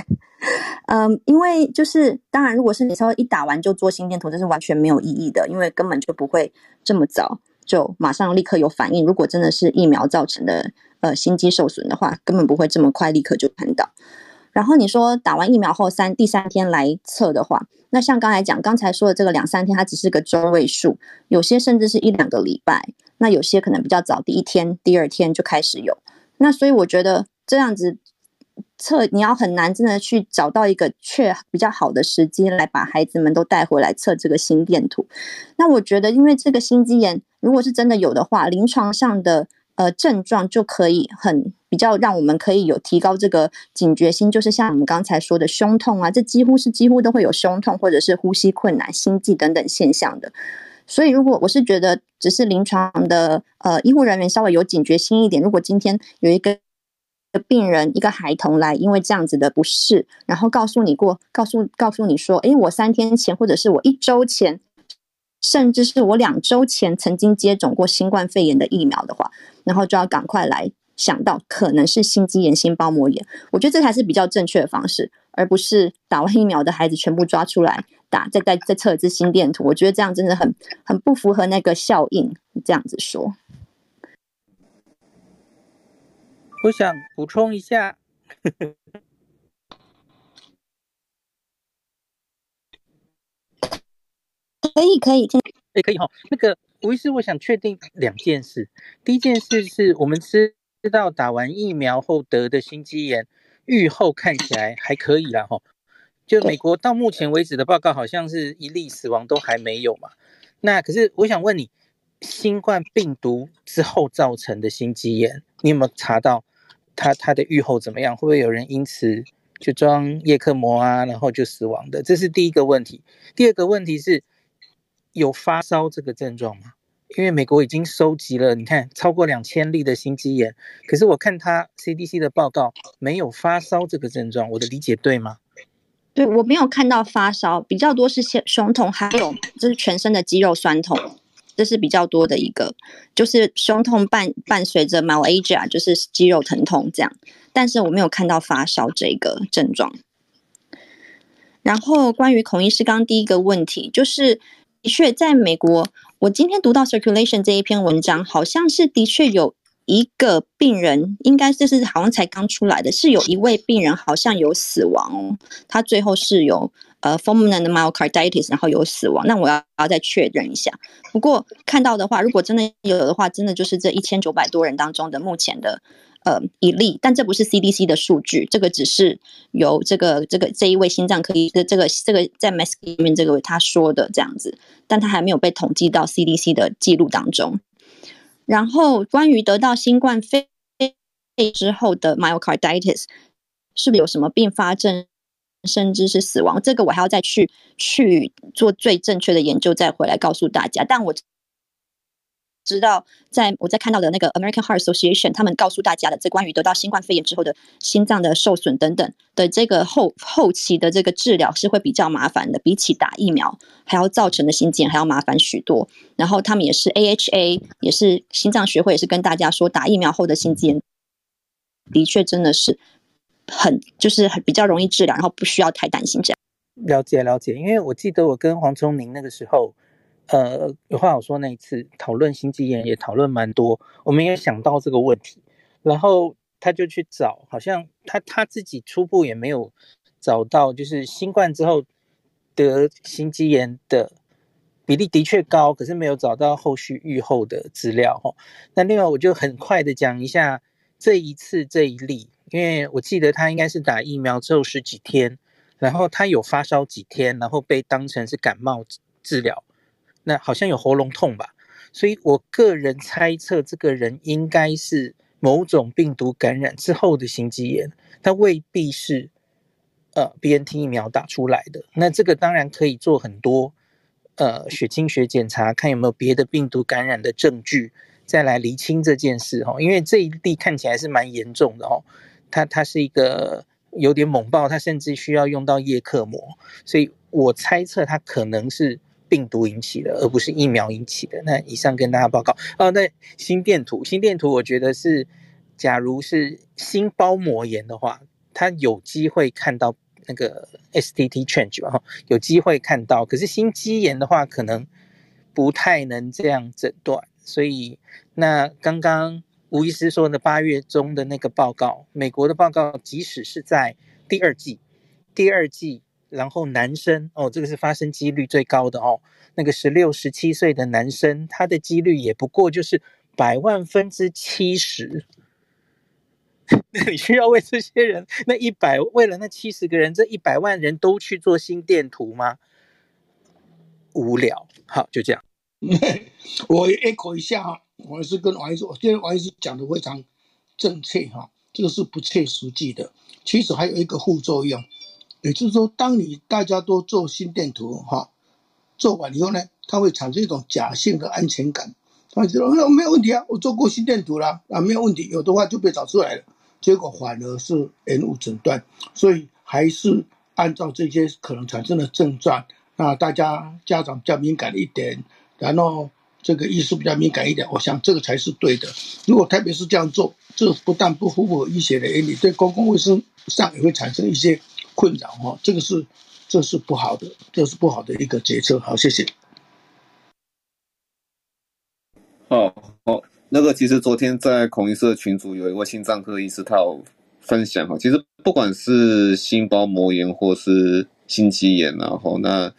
嗯，因为就是当然，如果是你稍微一打完就做心电图，这是完全没有意义的，因为根本就不会这么早就马上立刻有反应。如果真的是疫苗造成的。呃，心肌受损的话，根本不会这么快立刻就看到。然后你说打完疫苗后三第三天来测的话，那像刚才讲，刚才说的这个两三天，它只是个中位数，有些甚至是一两个礼拜，那有些可能比较早，第一天、第二天就开始有。那所以我觉得这样子测，你要很难真的去找到一个确比较好的时机来把孩子们都带回来测这个心电图。那我觉得，因为这个心肌炎如果是真的有的话，临床上的。呃，症状就可以很比较让我们可以有提高这个警觉心，就是像我们刚才说的胸痛啊，这几乎是几乎都会有胸痛或者是呼吸困难、心悸等等现象的。所以，如果我是觉得只是临床的呃医护人员稍微有警觉心一点，如果今天有一个病人一个孩童来，因为这样子的不适，然后告诉你过，告诉告诉你说，诶，我三天前或者是我一周前。甚至是我两周前曾经接种过新冠肺炎的疫苗的话，然后就要赶快来想到可能是心肌炎、心包膜炎。我觉得这才是比较正确的方式，而不是打完疫苗的孩子全部抓出来打，再再再测一次心电图。我觉得这样真的很很不符合那个效应。这样子说，我想补充一下。可以可以听，哎，可以哈。那个吴医师，我想确定两件事。第一件事是我们知道打完疫苗后得的心肌炎，愈后看起来还可以啦哈。就美国到目前为止的报告，好像是一例死亡都还没有嘛。那可是我想问你，新冠病毒之后造成的心肌炎，你有没有查到它它的愈后怎么样？会不会有人因此就装叶克膜啊，然后就死亡的？这是第一个问题。第二个问题是，有发烧这个症状吗？因为美国已经收集了，你看超过两千例的心肌炎，可是我看他 CDC 的报告没有发烧这个症状，我的理解对吗？对，我没有看到发烧，比较多是胸痛，还有就是全身的肌肉酸痛，这是比较多的一个，就是胸痛伴伴随着 myalgia，就是肌肉疼痛这样，但是我没有看到发烧这个症状。然后关于孔医师刚刚第一个问题，就是的确在美国。我今天读到 Circulation 这一篇文章，好像是的确有一个病人，应该就是好像才刚出来的，是有一位病人好像有死亡哦，他最后是有呃 fulminant myocarditis，然后有死亡。那我要要再确认一下。不过看到的话，如果真的有的话，真的就是这一千九百多人当中的目前的。呃，一例，但这不是 CDC 的数据，这个只是由这个这个这一位心脏科医的这个这个在 Mass 里面这个他说的这样子，但他还没有被统计到 CDC 的记录当中。然后关于得到新冠肺炎之后的 myocarditis 是不是有什么并发症，甚至是死亡？这个我还要再去去做最正确的研究，再回来告诉大家。但我。知道，在我在看到的那个 American Heart Association，他们告诉大家的，这关于得到新冠肺炎之后的心脏的受损等等的这个后后期的这个治疗是会比较麻烦的，比起打疫苗还要造成的心肌炎还要麻烦许多。然后他们也是 AHA，也是心脏学会也是跟大家说，打疫苗后的心肌炎的确真的是很就是很比较容易治疗，然后不需要太担心这样。了解了解，因为我记得我跟黄聪明那个时候。呃，有话好说，那一次讨论心肌炎也讨论蛮多，我们也想到这个问题，然后他就去找，好像他他自己初步也没有找到，就是新冠之后得心肌炎的比例的确高，可是没有找到后续预后的资料哈。那另外我就很快的讲一下这一次这一例，因为我记得他应该是打疫苗之后十几天，然后他有发烧几天，然后被当成是感冒治疗。那好像有喉咙痛吧，所以我个人猜测，这个人应该是某种病毒感染之后的心肌炎，他未必是呃 BNT 疫苗打出来的。那这个当然可以做很多呃血清学检查，看有没有别的病毒感染的证据，再来厘清这件事哈。因为这一例看起来是蛮严重的哦，他他是一个有点猛爆，他甚至需要用到叶克膜，所以我猜测他可能是。病毒引起的，而不是疫苗引起的。那以上跟大家报告哦。那心电图，心电图，我觉得是，假如是心包膜炎的话，它有机会看到那个 STT change 吧，有机会看到。可是心肌炎的话，可能不太能这样诊断。所以，那刚刚吴医师说的八月中的那个报告，美国的报告，即使是在第二季，第二季。然后男生哦，这个是发生几率最高的哦。那个十六、十七岁的男生，他的几率也不过就是百万分之七十。那 你需要为这些人，那一百为了那七十个人，这一百万人都去做心电图吗？无聊。好，就这样。我 echo 一下哈，我是跟王医师，我觉得王医师讲的非常正确哈，这个是不切实际的。其实还有一个副作用。也就是说，当你大家都做心电图哈，做完以后呢，它会产生一种假性的安全感。他觉得没有没有问题啊，我做过心电图了啊，没有问题，有的话就被找出来了。结果反而是延误诊断，所以还是按照这些可能产生的症状，那大家家长比较敏感一点，然后这个医师比较敏感一点，我想这个才是对的。如果特别是这样做，这不但不符合医学的原理，对公共卫生上也会产生一些。困扰哈，这个是这是不好的，这是不好的一个决策。好，谢谢。好好，那个其实昨天在孔医师的群组有一位心脏科医师，他有分享哈，其实不管是心包膜炎或是心肌炎，然后那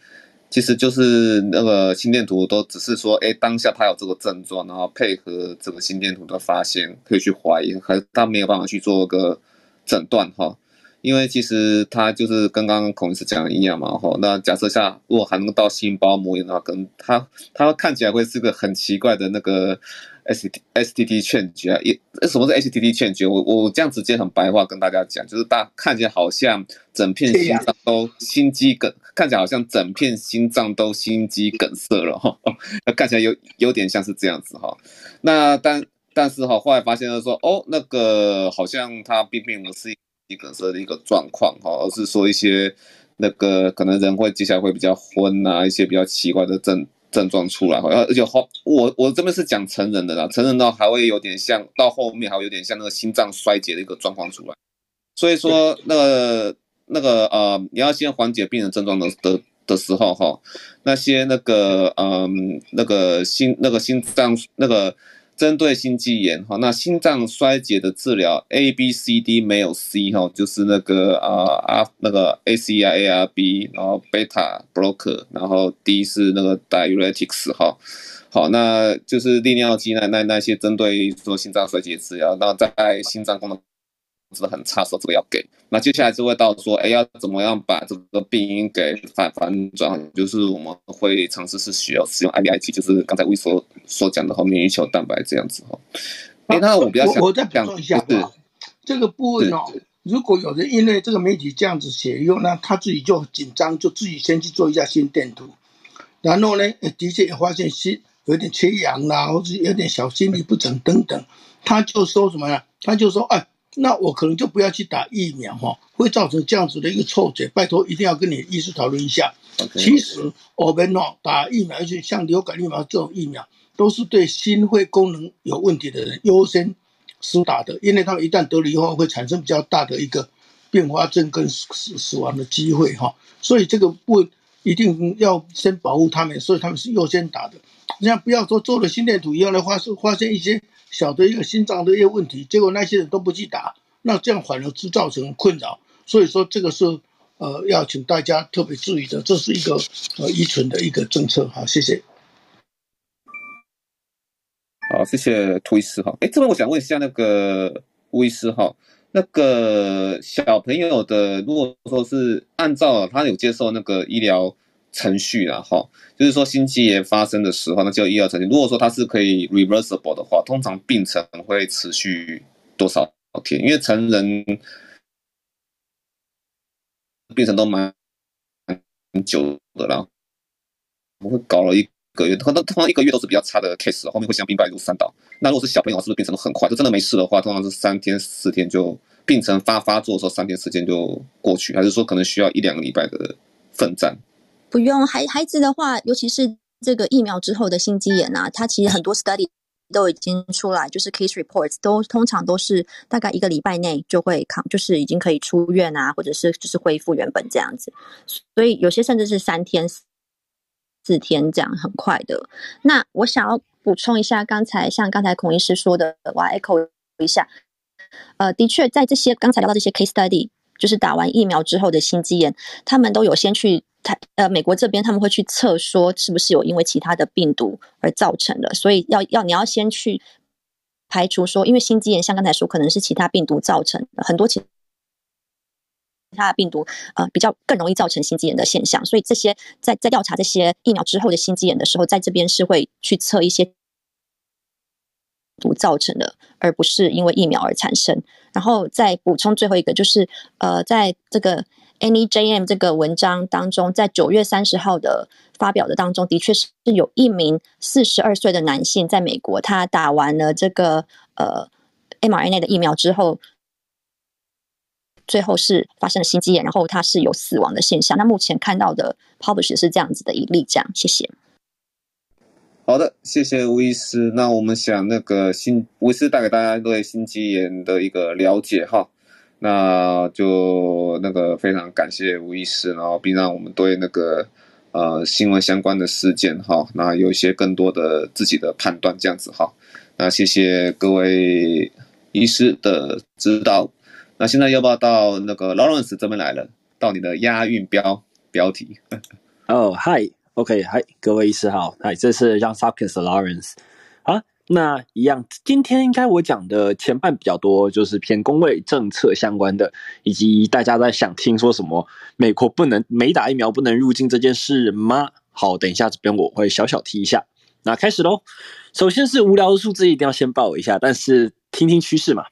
其实就是那个心电图都只是说，哎，当下他有这个症状，然后配合这个心电图的发现，可以去怀疑，还是他没有办法去做个诊断哈。因为其实它就是跟刚刚孔医师讲的一样嘛，哈。那假设下如果还能到细胞膜炎的话，可能它它看起来会是个很奇怪的那个 S T S T T change 啊，也什么是 S T T change？我我这样直接很白话跟大家讲，就是大看起来好像整片心脏都心肌梗，看起来好像整片心脏都心肌梗塞了哈，看起来有有点像是这样子哈。那但但是哈，后来发现了说，哦，那个好像它并并不是。梗塞的一个状况哈，而是说一些那个可能人会接下来会比较昏啊，一些比较奇怪的症症状出来哈，而且后我我这边是讲成人的啦，成人呢还会有点像到后面还会有点像那个心脏衰竭的一个状况出来，所以说那个那个呃，你要先缓解病人症状的的的时候哈，那些那个嗯那个心那个心脏那个。针对心肌炎哈，那心脏衰竭的治疗 A B C D 没有 C 哈，就是那个啊啊那个 A C I A R B，然后 beta blocker，然后 D 是那个 diuretics 哈，好，那就是利尿剂那那那些针对说心脏衰竭治疗，那在心脏功能。是很差，说这个要给。那接下来就会到说，哎，要怎么样把这个病因给反反转？就是我们会尝试是需要使用 IVIG，就是刚才魏所所讲的哈，免疫球蛋白这样子哈。哎，那我比较想我，我再补充一下吧。是这个部分哦，如果有人因为这个媒体这样子写，以后那他自己就紧张，就自己先去做一下心电图，然后呢，的确也发现心有点缺氧啦，或者有点小心律不整等等，他就说什么呀？他就说，哎。那我可能就不要去打疫苗哈，会造成这样子的一个错觉。拜托，一定要跟你医师讨论一下。Okay. 其实我们哦打疫苗，而且像流感疫苗这种疫苗，都是对心肺功能有问题的人优先施打的，因为他们一旦得了以后，会产生比较大的一个并发症跟死死亡的机会哈。所以这个不一定要先保护他们，所以他们是优先打的。你像不要说做了心电图以后呢，发现发现一些。小的一个心脏的一个问题，结果那些人都不去打，那这样反而是造成困扰。所以说这个是呃要请大家特别注意的，这是一个呃依存的一个政策。好，谢谢。好，谢谢涂医师哈。哎，这边我想问一下那个吴医师哈，那个小朋友的，如果说是按照他有接受那个医疗。程序然后就是说心肌炎发生的时候，那就医疗程序。如果说它是可以 reversible 的话，通常病程会持续多少天？因为成人病程都蛮久的啦，我会搞了一个月，通常通常一个月都是比较差的 case，后面会像兵败如山倒。那如果是小朋友，是不是病程都很快？就真的没事的话，通常是三天四天就病程发发作的时候，三天时间就过去，还是说可能需要一两个礼拜的奋战？不用孩孩子的话，尤其是这个疫苗之后的心肌炎啊，它其实很多 study 都已经出来，就是 case reports 都通常都是大概一个礼拜内就会康，就是已经可以出院啊，或者是就是恢复原本这样子。所以有些甚至是三天四天这样很快的。那我想要补充一下，刚才像刚才孔医师说的，我要 echo 一下。呃，的确在这些刚才聊到这些 case study，就是打完疫苗之后的心肌炎，他们都有先去。他呃，美国这边他们会去测说是不是有因为其他的病毒而造成的，所以要要你要先去排除说，因为心肌炎像刚才说可能是其他病毒造成的，很多其他的病毒呃比较更容易造成心肌炎的现象，所以这些在在调查这些疫苗之后的心肌炎的时候，在这边是会去测一些毒造成的，而不是因为疫苗而产生。然后再补充最后一个就是呃，在这个。NEJM 这个文章当中，在九月三十号的发表的当中，的确是有一名四十二岁的男性在美国，他打完了这个呃 mRNA 的疫苗之后，最后是发生了心肌炎，然后他是有死亡的现象。那目前看到的 publish 是这样子的一例，这样，谢谢。好的，谢谢吴医师。那我们想那个心吴医师带给大家对心肌炎的一个了解哈。那就那个非常感谢吴医师，然后并让我们对那个呃新闻相关的事件哈，那有一些更多的自己的判断这样子哈。那谢谢各位医师的指导。那现在要不要到那个 Lawrence 这边来了？到你的押韵标标题。哦，嗨，OK，嗨，各位医师好，嗨，这是 Johns Hopkins 的 Lawrence。那一样，今天应该我讲的前半比较多，就是偏工位政策相关的，以及大家在想听说什么美国不能没打疫苗不能入境这件事吗？好，等一下这边我会小小提一下。那开始喽，首先是无聊的数字一定要先报一下，但是听听趋势嘛。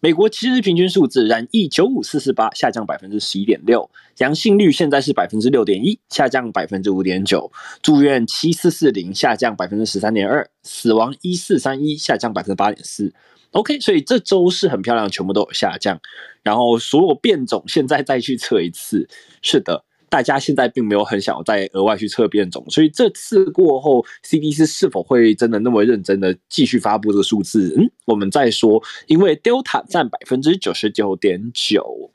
美国七日平均数字，染疫九五四四八，下降百分之十一点六，阳性率现在是百分之六点一，下降百分之五点九，住院七四四零，下降百分之十三点二，死亡一四三一，下降百分之八点四。OK，所以这周是很漂亮，全部都有下降。然后所有变种现在再去测一次，是的。大家现在并没有很想要再额外去测变种，所以这次过后，CDC 是否会真的那么认真的继续发布这个数字？嗯，我们再说，因为 Delta 占百分之九十九点九，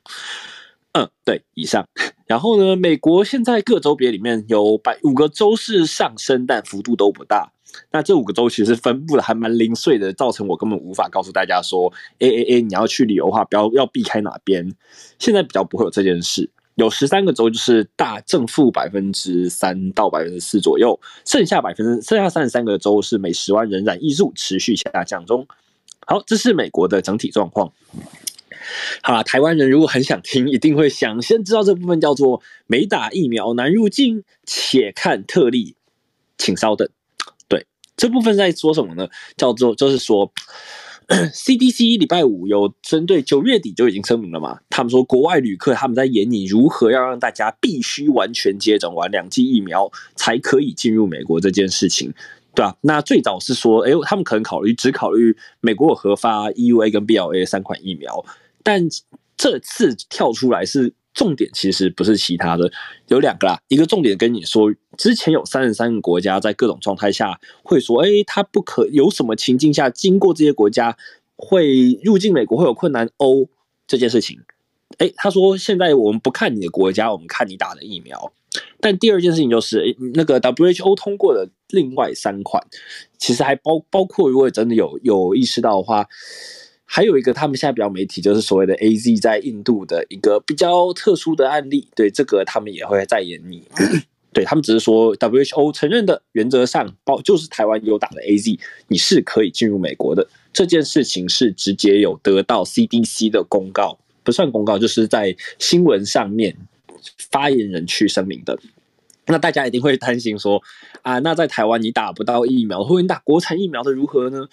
嗯，对，以上。然后呢，美国现在各州别里面有百五个州是上升，但幅度都不大。那这五个州其实分布的还蛮零碎的，造成我根本无法告诉大家说，，A A A，，你要去旅游的话，不要要避开哪边。现在比较不会有这件事。有十三个州就是大正负百分之三到百分之四左右，剩下百分之剩下三十三个州是每十万人染疫数持续下降中。好，这是美国的整体状况。好啦，台湾人如果很想听，一定会想先知道这部分叫做没打疫苗难入境，且看特例，请稍等。对，这部分在说什么呢？叫做就是说。CDC 礼拜五有针对九月底就已经声明了嘛？他们说国外旅客他们在研拟如何要让大家必须完全接种完两剂疫苗才可以进入美国这件事情，对吧、啊？那最早是说，哎，他们可能考虑只考虑美国有核发 EUA 跟 BLA 三款疫苗，但这次跳出来是。重点其实不是其他的，有两个啦。一个重点跟你说，之前有三十三个国家在各种状态下会说，哎，他不可有什么情境下经过这些国家会入境美国会有困难哦这件事情。哎，他说现在我们不看你的国家，我们看你打的疫苗。但第二件事情就是，那个 WHO 通过的另外三款，其实还包包括，如果真的有有意识到的话。还有一个，他们现在比较媒体就是所谓的 AZ 在印度的一个比较特殊的案例，对这个他们也会再研拟。对他们只是说 WHO 承认的原则上，包就是台湾有打的 AZ，你是可以进入美国的。这件事情是直接有得到 CDC 的公告，不算公告，就是在新闻上面发言人去声明的。那大家一定会担心说啊，那在台湾你打不到疫苗，或者你打国产疫苗的如何呢？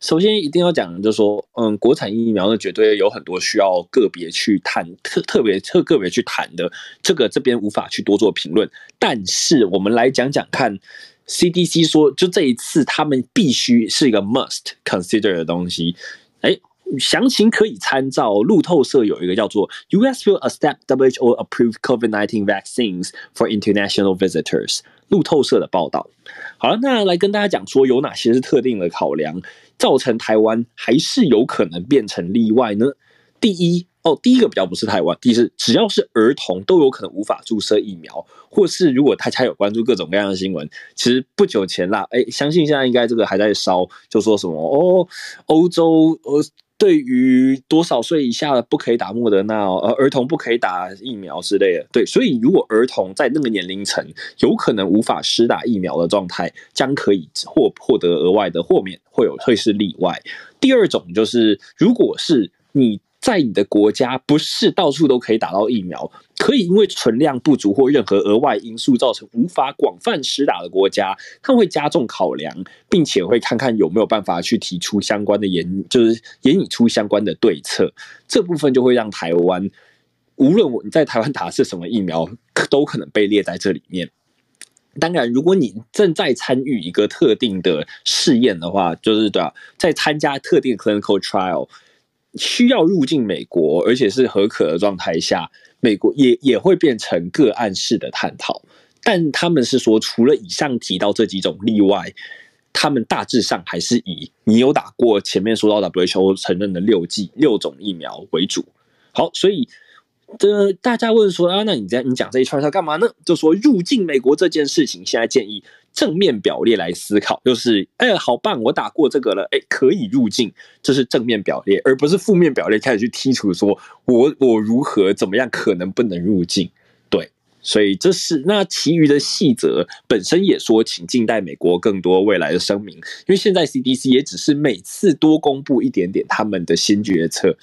首先一定要讲就是说，嗯，国产疫苗呢，绝对有很多需要个别去谈，特特别特个别去谈的，这个这边无法去多做评论。但是我们来讲讲看，CDC 说，就这一次他们必须是一个 must consider 的东西。哎，详情可以参照路透社有一个叫做 US will accept WHO approved COVID-19 vaccines for international visitors 路透社的报道。好了，那来跟大家讲说有哪些是特定的考量。造成台湾还是有可能变成例外呢？第一哦，第一个比较不是台湾，第一是只要是儿童都有可能无法注射疫苗，或是如果大家有关注各种各样的新闻，其实不久前啦，哎，相信现在应该这个还在烧，就说什么哦，欧洲呃。对于多少岁以下的不可以打莫德纳，呃，儿童不可以打疫苗之类的。对，所以如果儿童在那个年龄层有可能无法施打疫苗的状态，将可以获获得额外的豁免，会有会是例外。第二种就是，如果是你。在你的国家不是到处都可以打到疫苗，可以因为存量不足或任何额外因素造成无法广泛施打的国家，他会加重考量，并且会看看有没有办法去提出相关的研，就是研拟出相关的对策。这部分就会让台湾，无论我你在台湾打的是什么疫苗，都可能被列在这里面。当然，如果你正在参与一个特定的试验的话，就是对啊，在参加特定 clinical trial。需要入境美国，而且是合可的状态下，美国也也会变成个案式的探讨。但他们是说，除了以上提到这几种例外，他们大致上还是以你有打过前面说到 WHO 承认的六剂六种疫苗为主。好，所以这大家问说啊，那你在你讲这一串是干嘛呢？就说入境美国这件事情，现在建议。正面表列来思考，就是哎，好棒，我打过这个了，哎，可以入境，这是正面表列，而不是负面表列开始去剔除说，我我如何怎么样可能不能入境？对，所以这是那其余的细则本身也说，请静待美国更多未来的声明，因为现在 CDC 也只是每次多公布一点点他们的新决策，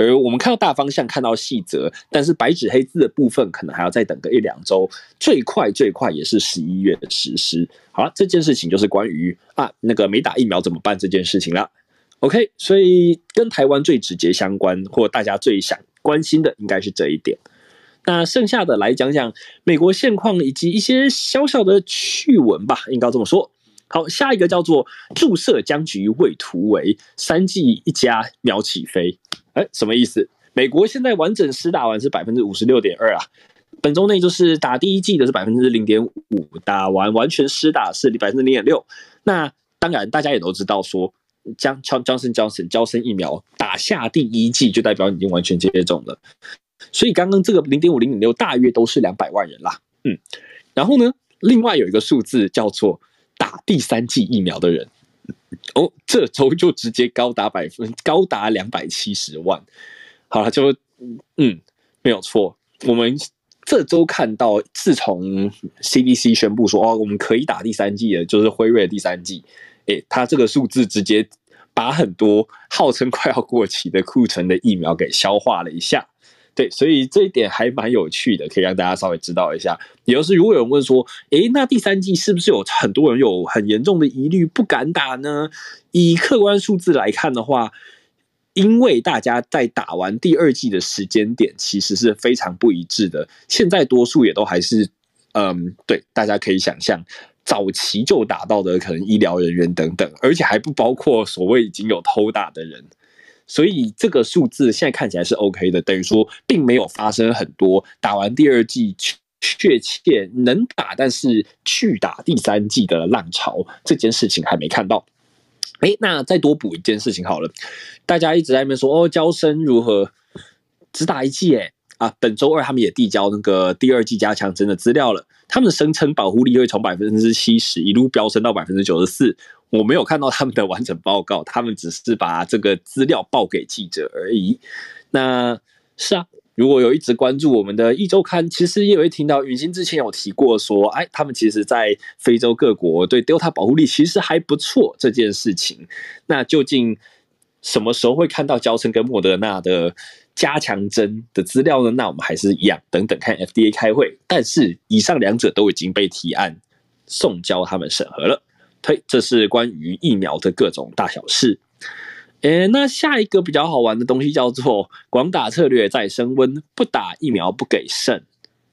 而我们看到大方向，看到细则，但是白纸黑字的部分可能还要再等个一两周，最快最快也是十一月的实施。好了，这件事情就是关于啊那个没打疫苗怎么办这件事情了。OK，所以跟台湾最直接相关，或大家最想关心的应该是这一点。那剩下的来讲讲美国现况以及一些小小的趣闻吧，应该这么说。好，下一个叫做注射僵局未突围，三剂一家秒起飞。哎，什么意思？美国现在完整施打完是百分之五十六点二啊，本周内就是打第一剂的是百分之零点五，打完完全施打是百分之零点六。那当然，大家也都知道说，将 Johnson Johnson 娇生疫苗打下第一剂，就代表已经完全接种了。所以刚刚这个零点五、零点六大约都是两百万人啦，嗯，然后呢，另外有一个数字叫做打第三剂疫苗的人，哦，这周就直接高达百分高达两百七十万，好了，就嗯，没有错，我们这周看到，自从 CDC 宣布说哦，我们可以打第三剂了，就是辉瑞的第三剂，诶，它这个数字直接把很多号称快要过期的库存的疫苗给消化了一下。对，所以这一点还蛮有趣的，可以让大家稍微知道一下。也就是，如果有人问说，诶，那第三季是不是有很多人有很严重的疑虑不敢打呢？以客观数字来看的话，因为大家在打完第二季的时间点其实是非常不一致的。现在多数也都还是，嗯，对，大家可以想象，早期就打到的可能医疗人员等等，而且还不包括所谓已经有偷打的人。所以这个数字现在看起来是 OK 的，等于说并没有发生很多打完第二季确切能打，但是去打第三季的浪潮，这件事情还没看到。哎，那再多补一件事情好了，大家一直在那边说哦，娇生如何只打一季？哎啊，本周二他们也递交那个第二季加强针的资料了，他们声称保护力会从百分之七十一路飙升到百分之九十四。我没有看到他们的完整报告，他们只是把这个资料报给记者而已。那是啊，如果有一直关注我们的《一周刊》，其实也会听到允欣之前有提过说，哎，他们其实在非洲各国对 Delta 保护力其实还不错这件事情。那究竟什么时候会看到娇生跟莫德纳的加强针的资料呢？那我们还是一样，等等看 FDA 开会。但是以上两者都已经被提案送交他们审核了。推，这是关于疫苗的各种大小事。诶，那下一个比较好玩的东西叫做广打策略在升温，不打疫苗不给肾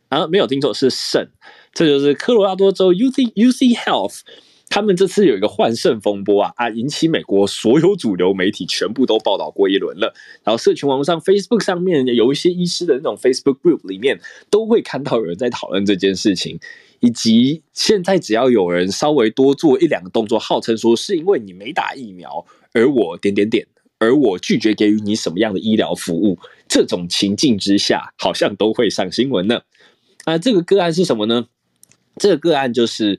啊，没有听错，是肾。这就是科罗拉多州 UC UC Health。他们这次有一个换肾风波啊啊，引起美国所有主流媒体全部都报道过一轮了。然后社群网上 Facebook 上面有一些医师的那种 Facebook group 里面，都会看到有人在讨论这件事情，以及现在只要有人稍微多做一两个动作，号称说是因为你没打疫苗，而我点点点，而我拒绝给予你什么样的医疗服务，这种情境之下，好像都会上新闻呢。啊，这个个案是什么呢？这个个案就是。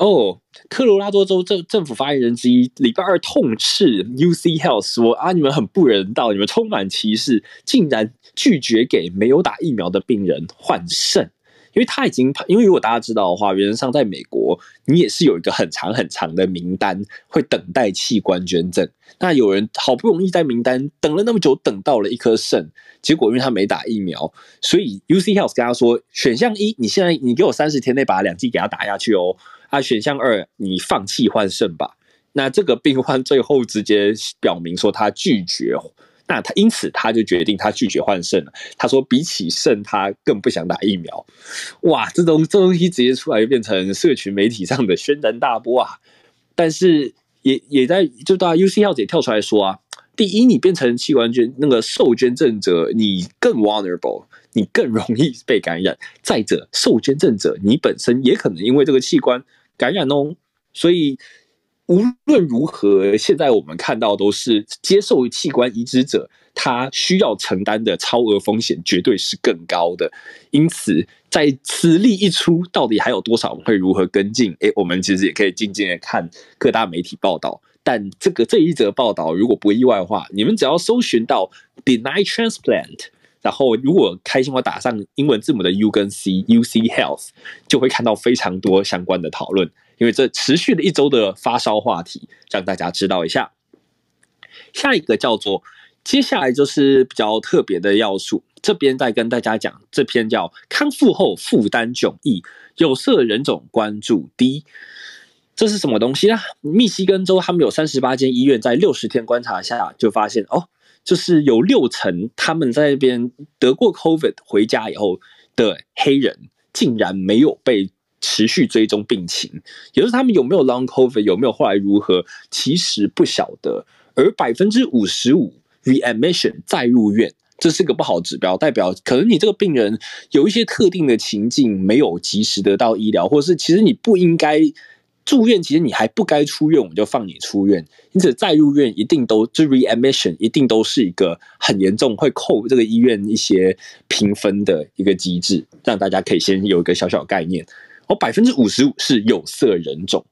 哦，科罗拉多州政政府发言人之一礼拜二痛斥 UC Health 说啊，你们很不人道，你们充满歧视，竟然拒绝给没有打疫苗的病人换肾。因为他已经，因为如果大家知道的话，原则上在美国，你也是有一个很长很长的名单，会等待器官捐赠。那有人好不容易在名单等了那么久，等到了一颗肾，结果因为他没打疫苗，所以 UC Health 跟他说，选项一，你现在你给我三十天内把两剂给他打下去哦。啊，选项二，你放弃换肾吧。那这个病患最后直接表明说他拒绝，那他因此他就决定他拒绝换肾了。他说比起肾，他更不想打疫苗。哇，这种这东西直接出来就变成社群媒体上的轩然大波啊！但是也也在就大家 UC Health 也跳出来说啊，第一，你变成器官捐那个受捐赠者，你更 vulnerable。你更容易被感染。再者，受捐赠者你本身也可能因为这个器官。感染哦，所以无论如何，现在我们看到都是接受器官移植者，他需要承担的超额风险绝对是更高的。因此，在此例一出，到底还有多少会如何跟进？诶，我们其实也可以静静的看各大媒体报道。但这个这一则报道，如果不意外的话，你们只要搜寻到 “deny transplant”。然后如果开心我打上英文字母的 U 跟 C，UC Health 就会看到非常多相关的讨论，因为这持续了一周的发烧话题，让大家知道一下。下一个叫做，接下来就是比较特别的要素，这边再跟大家讲，这篇叫康复后负担迥异，有色人种关注低，这是什么东西呢？密西根州他们有三十八间医院，在六十天观察下就发现，哦，就是有六成他们在那边得过 COVID 回家以后的黑人，竟然没有被持续追踪病情，也就是他们有没有 Long COVID，有没有后来如何，其实不晓得。而百分之五十五 readmission 再入院，这是个不好指标，代表可能你这个病人有一些特定的情境没有及时得到医疗，或者是其实你不应该住院，其实你还不该出院，我们就放你出院。因此再入院一定都这 readmission 一定都是一个很严重，会扣这个医院一些评分的一个机制，让大家可以先有一个小小概念。哦百分之五十五是有色人种。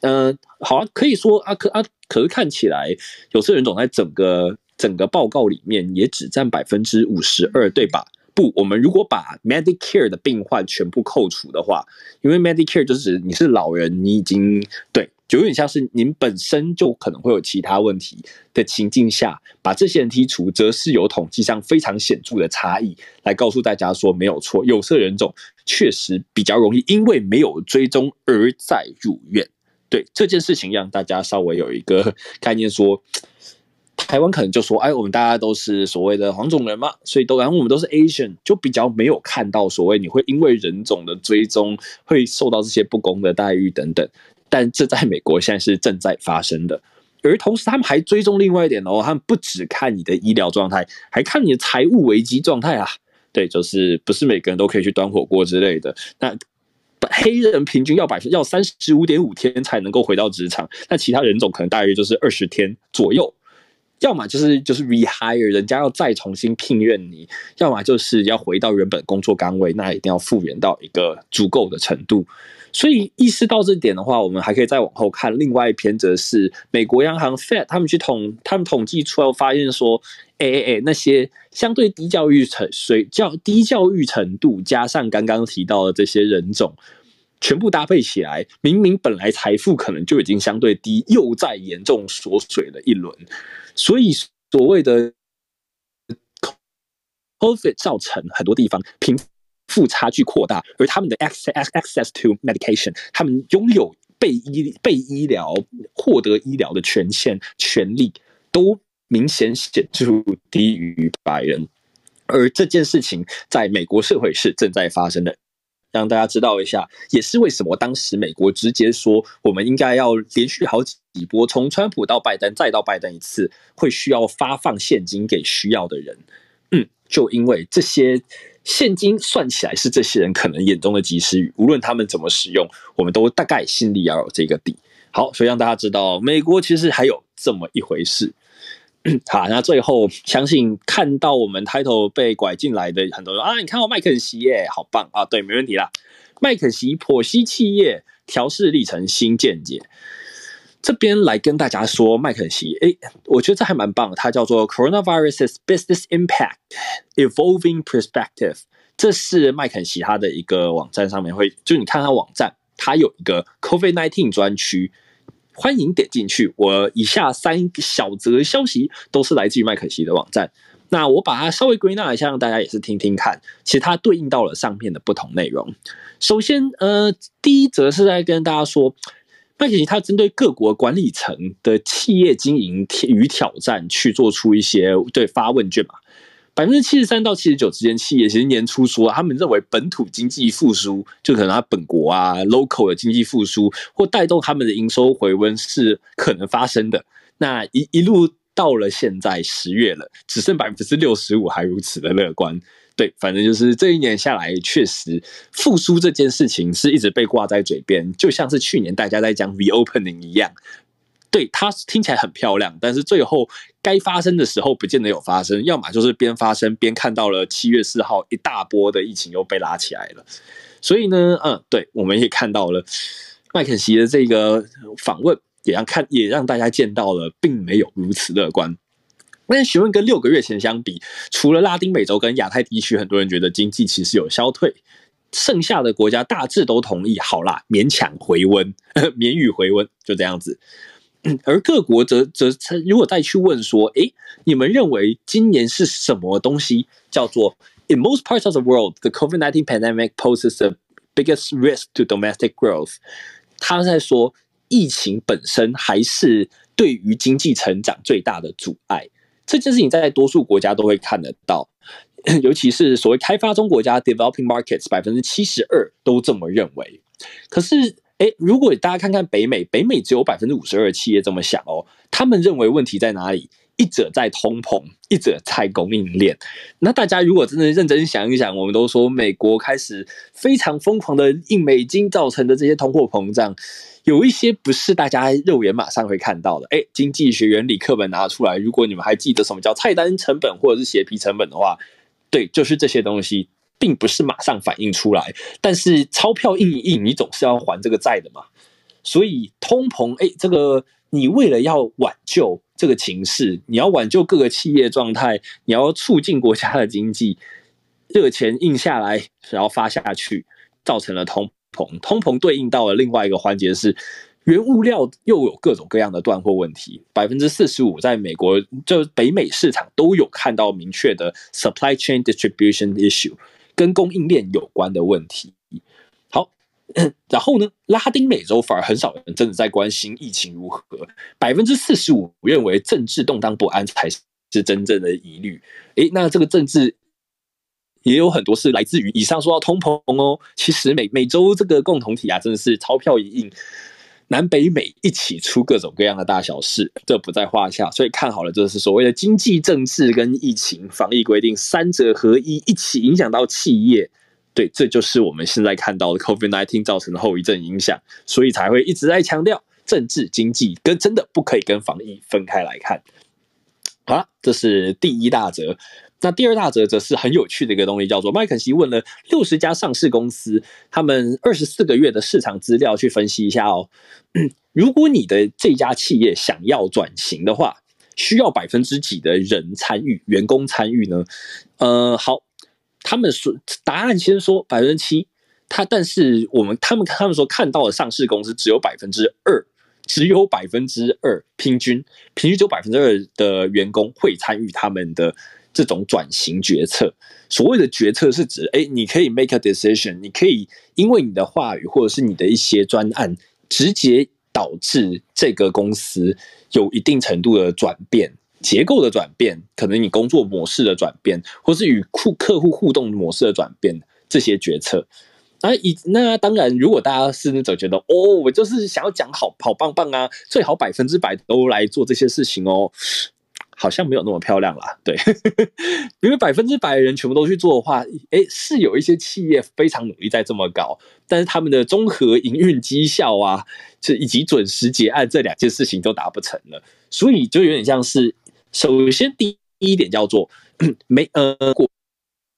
嗯、好啊，可以说啊，可啊，可是看起来有色人种在整个整个报告里面也只占百分之五十二，对吧？不，我们如果把 Medicare 的病患全部扣除的话，因为 Medicare 就是指你是老人，你已经对，就有点像是您本身就可能会有其他问题的情境下，把这些人剔除，则是有统计上非常显著的差异，来告诉大家说没有错，有色人种确实比较容易因为没有追踪而再入院。对这件事情，让大家稍微有一个 概念说，台湾可能就说，哎，我们大家都是所谓的黄种人嘛，所以都然后我们都是 Asian，就比较没有看到所谓你会因为人种的追踪会受到这些不公的待遇等等。但这在美国现在是正在发生的，而同时他们还追踪另外一点哦，他们不只看你的医疗状态，还看你的财务危机状态啊。对，就是不是每个人都可以去端火锅之类的。那黑人平均要百分要三十五点五天才能够回到职场，那其他人种可能大约就是二十天左右。要么就是就是 rehire，人家要再重新聘任你；要么就是要回到原本工作岗位，那一定要复原到一个足够的程度。所以意识到这点的话，我们还可以再往后看。另外一篇则是美国央行 Fed 他们去统他们统计出来发现说，哎哎哎，那些相对低教育程水教低教育程度，加上刚刚提到的这些人种。全部搭配起来，明明本来财富可能就已经相对低，又再严重缩水了一轮。所以所谓的 COVID 造成很多地方贫富差距扩大，而他们的 access access to medication，他们拥有被医被医疗获得医疗的权限权利，都明显显著低于白人。而这件事情在美国社会是正在发生的。让大家知道一下，也是为什么当时美国直接说我们应该要连续好几波，从川普到拜登再到拜登一次，会需要发放现金给需要的人。嗯，就因为这些现金算起来是这些人可能眼中的及时雨，无论他们怎么使用，我们都大概心里要有这个底。好，所以让大家知道，美国其实还有这么一回事。好，那最后相信看到我们 title 被拐进来的很多人啊，你看到麦肯锡耶，好棒啊！对，没问题啦。麦肯锡剖析企业调试历程新见解，这边来跟大家说，麦肯锡，诶，我觉得这还蛮棒，它叫做 Coronavirus Business Impact Evolving Perspective，这是麦肯锡它的一个网站上面会，就你看它网站，它有一个 COVID-19 专区。欢迎点进去。我以下三小则消息都是来自于麦肯锡的网站。那我把它稍微归纳一下，让大家也是听听看。其实它对应到了上面的不同内容。首先，呃，第一则是在跟大家说，麦肯锡它针对各国管理层的企业经营与挑战去做出一些对发问卷嘛。百分之七十三到七十九之间，企业其实年初说，他们认为本土经济复苏，就可能他本国啊 local 的经济复苏，或带动他们的营收回温是可能发生的。那一一路到了现在十月了，只剩百分之六十五还如此的乐观。对，反正就是这一年下来，确实复苏这件事情是一直被挂在嘴边，就像是去年大家在讲 reopening 一样。对，它听起来很漂亮，但是最后该发生的时候不见得有发生，要么就是边发生边看到了七月四号一大波的疫情又被拉起来了。所以呢，嗯，对，我们也看到了麦肯锡的这个访问，也让看也让大家见到了，并没有如此乐观。但询问跟六个月前相比，除了拉丁美洲跟亚太地区，很多人觉得经济其实有消退，剩下的国家大致都同意，好啦，勉强回温，免予回温，就这样子。而各国则则如果再去问说，诶，你们认为今年是什么东西叫做 In most parts of the world, the COVID-19 pandemic poses the biggest risk to domestic growth。他在说，疫情本身还是对于经济成长最大的阻碍。这件事情在多数国家都会看得到，尤其是所谓开发中国家 （developing markets），百分之七十二都这么认为。可是，诶，如果大家看看北美，北美只有百分之五十二的企业这么想哦，他们认为问题在哪里？一者在通膨，一者在供应链。那大家如果真的认真想一想，我们都说美国开始非常疯狂的印美金造成的这些通货膨胀，有一些不是大家肉眼马上会看到的。诶，经济学原理课本拿出来，如果你们还记得什么叫菜单成本或者是鞋皮成本的话，对，就是这些东西，并不是马上反映出来。但是钞票印一印，你总是要还这个债的嘛。所以通膨，诶，这个你为了要挽救。这个情势，你要挽救各个企业状态，你要促进国家的经济，热 钱印下来，然后发下去，造成了通膨。通膨对应到了另外一个环节是，原物料又有各种各样的断货问题。百分之四十五在美国，就北美市场都有看到明确的 supply chain distribution issue，跟供应链有关的问题。好然后呢，拉丁美洲反而很少人真的在关心疫情如何，百分之四十五认为政治动荡不安才是真正的疑虑。诶，那这个政治也有很多是来自于以上说到通膨哦。其实美美洲这个共同体啊，真的是钞票一印，南北美一起出各种各样的大小事，这不在话下。所以看好了，就是所谓的经济、政治跟疫情防疫规定三者合一，一起影响到企业。对，这就是我们现在看到的 COVID-19 造成的后遗症影响，所以才会一直在强调政治经济跟真的不可以跟防疫分开来看。好了，这是第一大则。那第二大则则是很有趣的一个东西，叫做麦肯锡问了六十家上市公司，他们二十四个月的市场资料去分析一下哦。如果你的这家企业想要转型的话，需要百分之几的人参与，员工参与呢？呃，好。他们说答案先说百分之七，他但是我们他们他们说看到的上市公司只有百分之二，只有百分之二平均平均只有百分之二的员工会参与他们的这种转型决策。所谓的决策是指，哎，你可以 make a decision，你可以因为你的话语或者是你的一些专案，直接导致这个公司有一定程度的转变。结构的转变，可能你工作模式的转变，或是与客客户互动模式的转变，这些决策。啊，以那当然，如果大家是那种觉得哦，我就是想要讲好好棒棒啊，最好百分之百都来做这些事情哦，好像没有那么漂亮啦。对，因为百分之百的人全部都去做的话，诶，是有一些企业非常努力在这么搞，但是他们的综合营运绩效啊，这以及准时结案这两件事情都达不成了，所以就有点像是。首先，第一点叫做 没呃过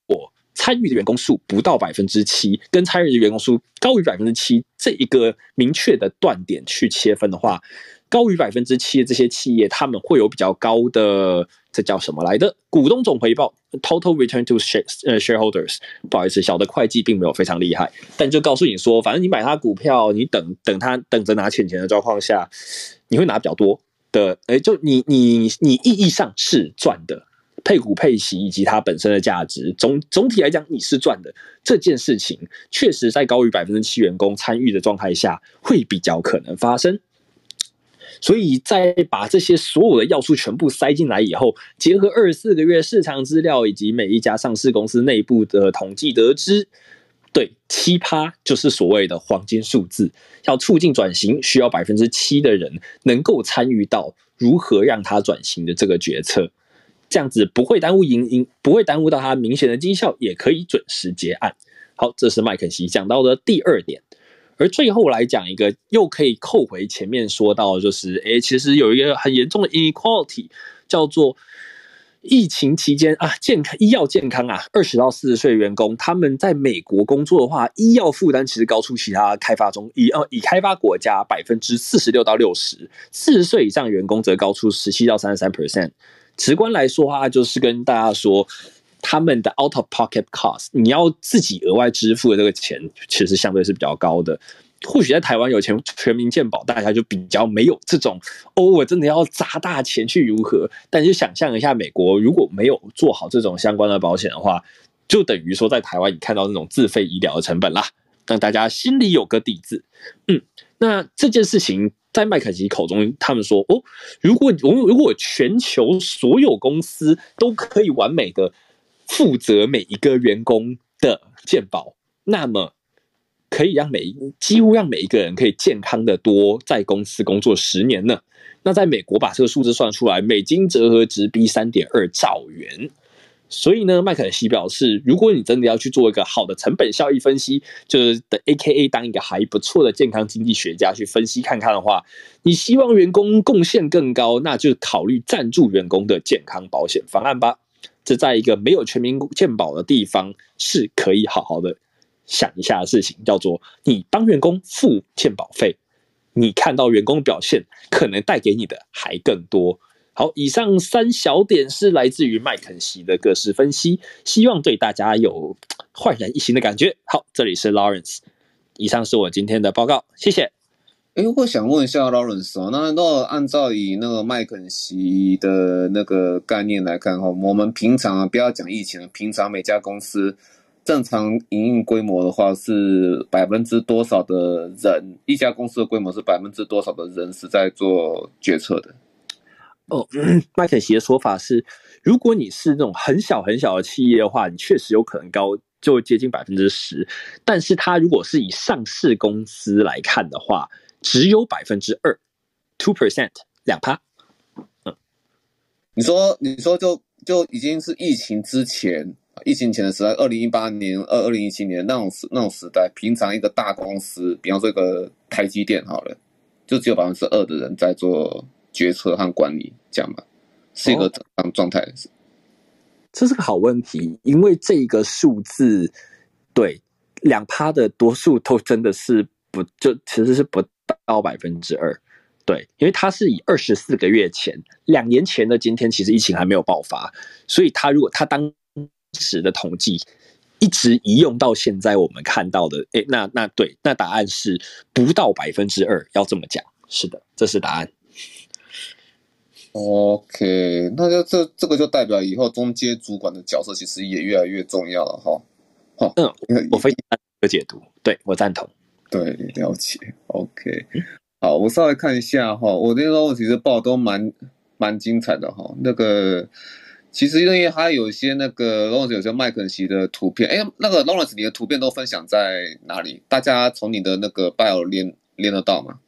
我参与的员工数不到百分之七，跟参与的员工数高于百分之七这一个明确的断点去切分的话，高于百分之七的这些企业，他们会有比较高的这叫什么来的股东总回报 （total return to share 呃 shareholders）。不好意思，小的会计并没有非常厉害，但就告诉你说，反正你买他股票，你等等他等着拿钱钱的状况下，你会拿比较多。的，哎，就你你你意义上是赚的，配股配息以及它本身的价值，总总体来讲你是赚的。这件事情确实在高于百分之七员工参与的状态下，会比较可能发生。所以在把这些所有的要素全部塞进来以后，结合二十四个月市场资料以及每一家上市公司内部的统计得知。对，七趴就是所谓的黄金数字。要促进转型，需要百分之七的人能够参与到如何让它转型的这个决策，这样子不会耽误营营，不会耽误到它明显的绩效，也可以准时结案。好，这是麦肯锡讲到的第二点。而最后来讲一个，又可以扣回前面说到，就是诶，其实有一个很严重的 inequality，叫做。疫情期间啊，健康医药健康啊，二十到四十岁员工他们在美国工作的话，医药负担其实高出其他开发中以呃已开发国家百分之四十六到六十，四十岁以上员工则高出十七到三十三 percent。直观来说啊，就是跟大家说，他们的 out of pocket cost，你要自己额外支付的这个钱，其实相对是比较高的。或许在台湾有钱全民健保，大家就比较没有这种哦，我真的要砸大钱去如何？但是想象一下，美国如果没有做好这种相关的保险的话，就等于说在台湾你看到那种自费医疗的成本啦，让大家心里有个底子。嗯，那这件事情在麦肯锡口中，他们说哦，如果我如果全球所有公司都可以完美的负责每一个员工的健保，那么。可以让每一几乎让每一个人可以健康的多在公司工作十年呢？那在美国把这个数字算出来，美金折合值逼三点二兆元。所以呢，麦肯锡表示，如果你真的要去做一个好的成本效益分析，就是的 AKA 当一个还不错的健康经济学家去分析看看的话，你希望员工贡献更高，那就考虑赞助员工的健康保险方案吧。在一个没有全民健保的地方是可以好好的。想一下的事情叫做，你帮员工付健保费，你看到员工表现可能带给你的还更多。好，以上三小点是来自于麦肯锡的各式分析，希望对大家有焕然一新的感觉。好，这里是 Lawrence，以上是我今天的报告，谢谢。哎，我想问一下 Lawrence 哦，那如果按照以那个麦肯锡的那个概念来看哈，我们平常啊，不要讲疫情，平常每家公司。正常营运规模的话是百分之多少的人？一家公司的规模是百分之多少的人是在做决策的？哦，麦肯锡的说法是，如果你是那种很小很小的企业的话，你确实有可能高，就接近百分之十。但是它如果是以上市公司来看的话，只有百分之二，two percent，两趴。嗯，你说，你说就就已经是疫情之前。疫情前的时代，二零一八年、二二零一七年那种时那种时代，平常一个大公司，比方说一个台积电好了，就只有百分之二的人在做决策和管理，这样吧，是一个怎样状态？哦，这是个好问题，因为这个数字，对两趴的多数都真的是不就其实是不到百分之二，对，因为它是以二十四个月前两年前的今天，其实疫情还没有爆发，所以他如果他当。时的统计一直移用到现在，我们看到的，诶，那那对，那答案是不到百分之二，要这么讲，是的，这是答案。OK，那就这这个就代表以后中阶主管的角色其实也越来越重要了哈。好，嗯，我非常的解读，对，我赞同，对，了解。OK，好，我稍微看一下哈，我那时候其实报都蛮蛮精彩的哈，那个。其实因为还有一些那个 Lawrence 有些麦肯锡的图片，哎，那个 Lawrence 你的图片都分享在哪里？大家从你的那个 bio 连连得到吗？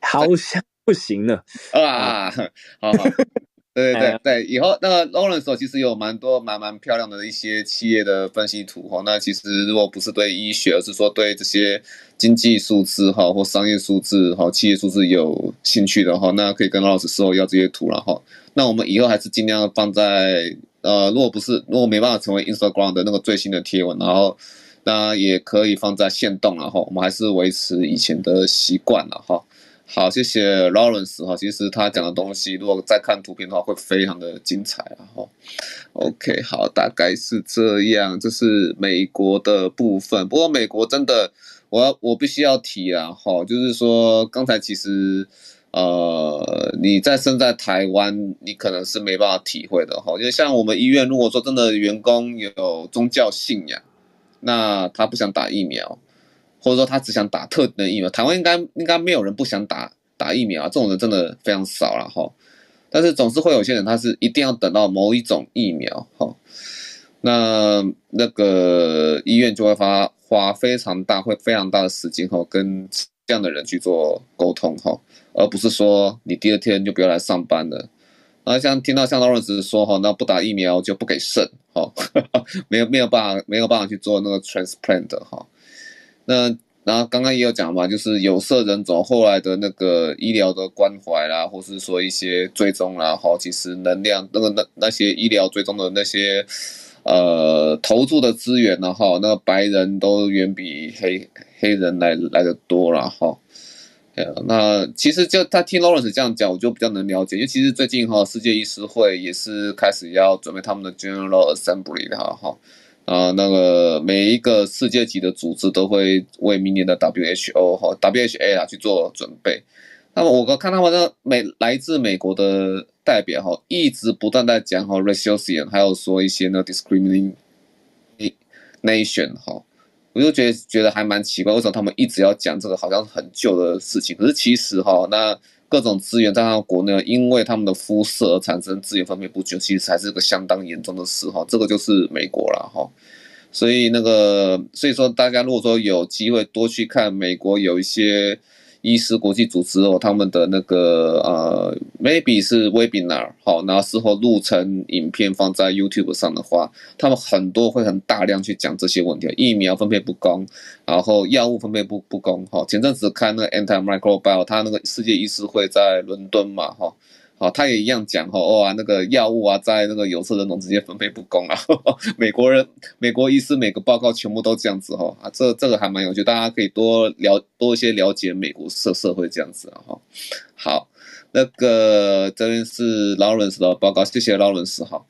好像不行呢。啊，好 好。对对对对，以后那个 Lawrence 其实有蛮多蛮蛮漂亮的一些企业的分析图哈。那其实如果不是对医学，而是说对这些经济数字哈或商业数字哈、企业数字有兴趣的话，那可以跟 Lawrence 事后要这些图了哈。那我们以后还是尽量放在呃，如果不是如果没办法成为 Instagram 的那个最新的贴文，然后那也可以放在线动了哈。我们还是维持以前的习惯了哈。好，谢谢 Lawrence 哈。其实他讲的东西，如果再看图片的话，会非常的精彩啊。哈，OK，好，大概是这样。这是美国的部分。不过美国真的，我要我必须要提啊。哈，就是说刚才其实呃，你在身在台湾，你可能是没办法体会的哈。因为像我们医院，如果说真的员工有宗教信仰，那他不想打疫苗。或者说他只想打特定的疫苗，台湾应该应该没有人不想打打疫苗啊，这种人真的非常少了哈。但是总是会有些人，他是一定要等到某一种疫苗哈，那那个医院就会花花非常大会非常大的时间哈，跟这样的人去做沟通哈，而不是说你第二天就不要来上班了。那像听到像 Lawrence 说哈，那不打疫苗就不给肾哈，没有没有办法没有办法去做那个 transplant 哈。那然后刚刚也有讲嘛，就是有色人种后来的那个医疗的关怀啦，或是说一些追踪啦，哈，其实能量那个那那些医疗追踪的那些呃投注的资源呢，哈，那个白人都远比黑黑人来来的多了哈。那其实就他听 Lawrence 这样讲，我就比较能了解，因为其实最近哈世界医师会也是开始要准备他们的 General Assembly 的哈，啊那个每一个世界级的组织都会为明年的 WHO 哈 WHA 啊去做准备。那么我看他们的美来自美国的代表哈，一直不断在讲哈 racism，还有说一些呢 discrimination 哈。我就觉得觉得还蛮奇怪，为什么他们一直要讲这个好像很旧的事情？可是其实哈，那各种资源在他们国内，因为他们的肤色而产生资源分配不均，其实还是个相当严重的事哈。这个就是美国了哈，所以那个所以说大家如果说有机会多去看美国有一些。医师国际组织哦，他们的那个呃，maybe 是 webinar 好，然后事后录成影片放在 YouTube 上的话，他们很多会很大量去讲这些问题，疫苗分配不公，然后药物分配不不公哈。前阵子看那个 Antimicrobial，他那个世界医师会在伦敦嘛哈。好，他也一样讲哈，哇，那个药物啊，在那个有色人种之间分配不公啊，美国人、美国医师每个报告全部都这样子哈，啊，这这个还蛮有趣，大家可以多了多一些了解美国社社会这样子啊哈。好，那个这边是劳伦斯的报告，谢谢劳伦斯哈。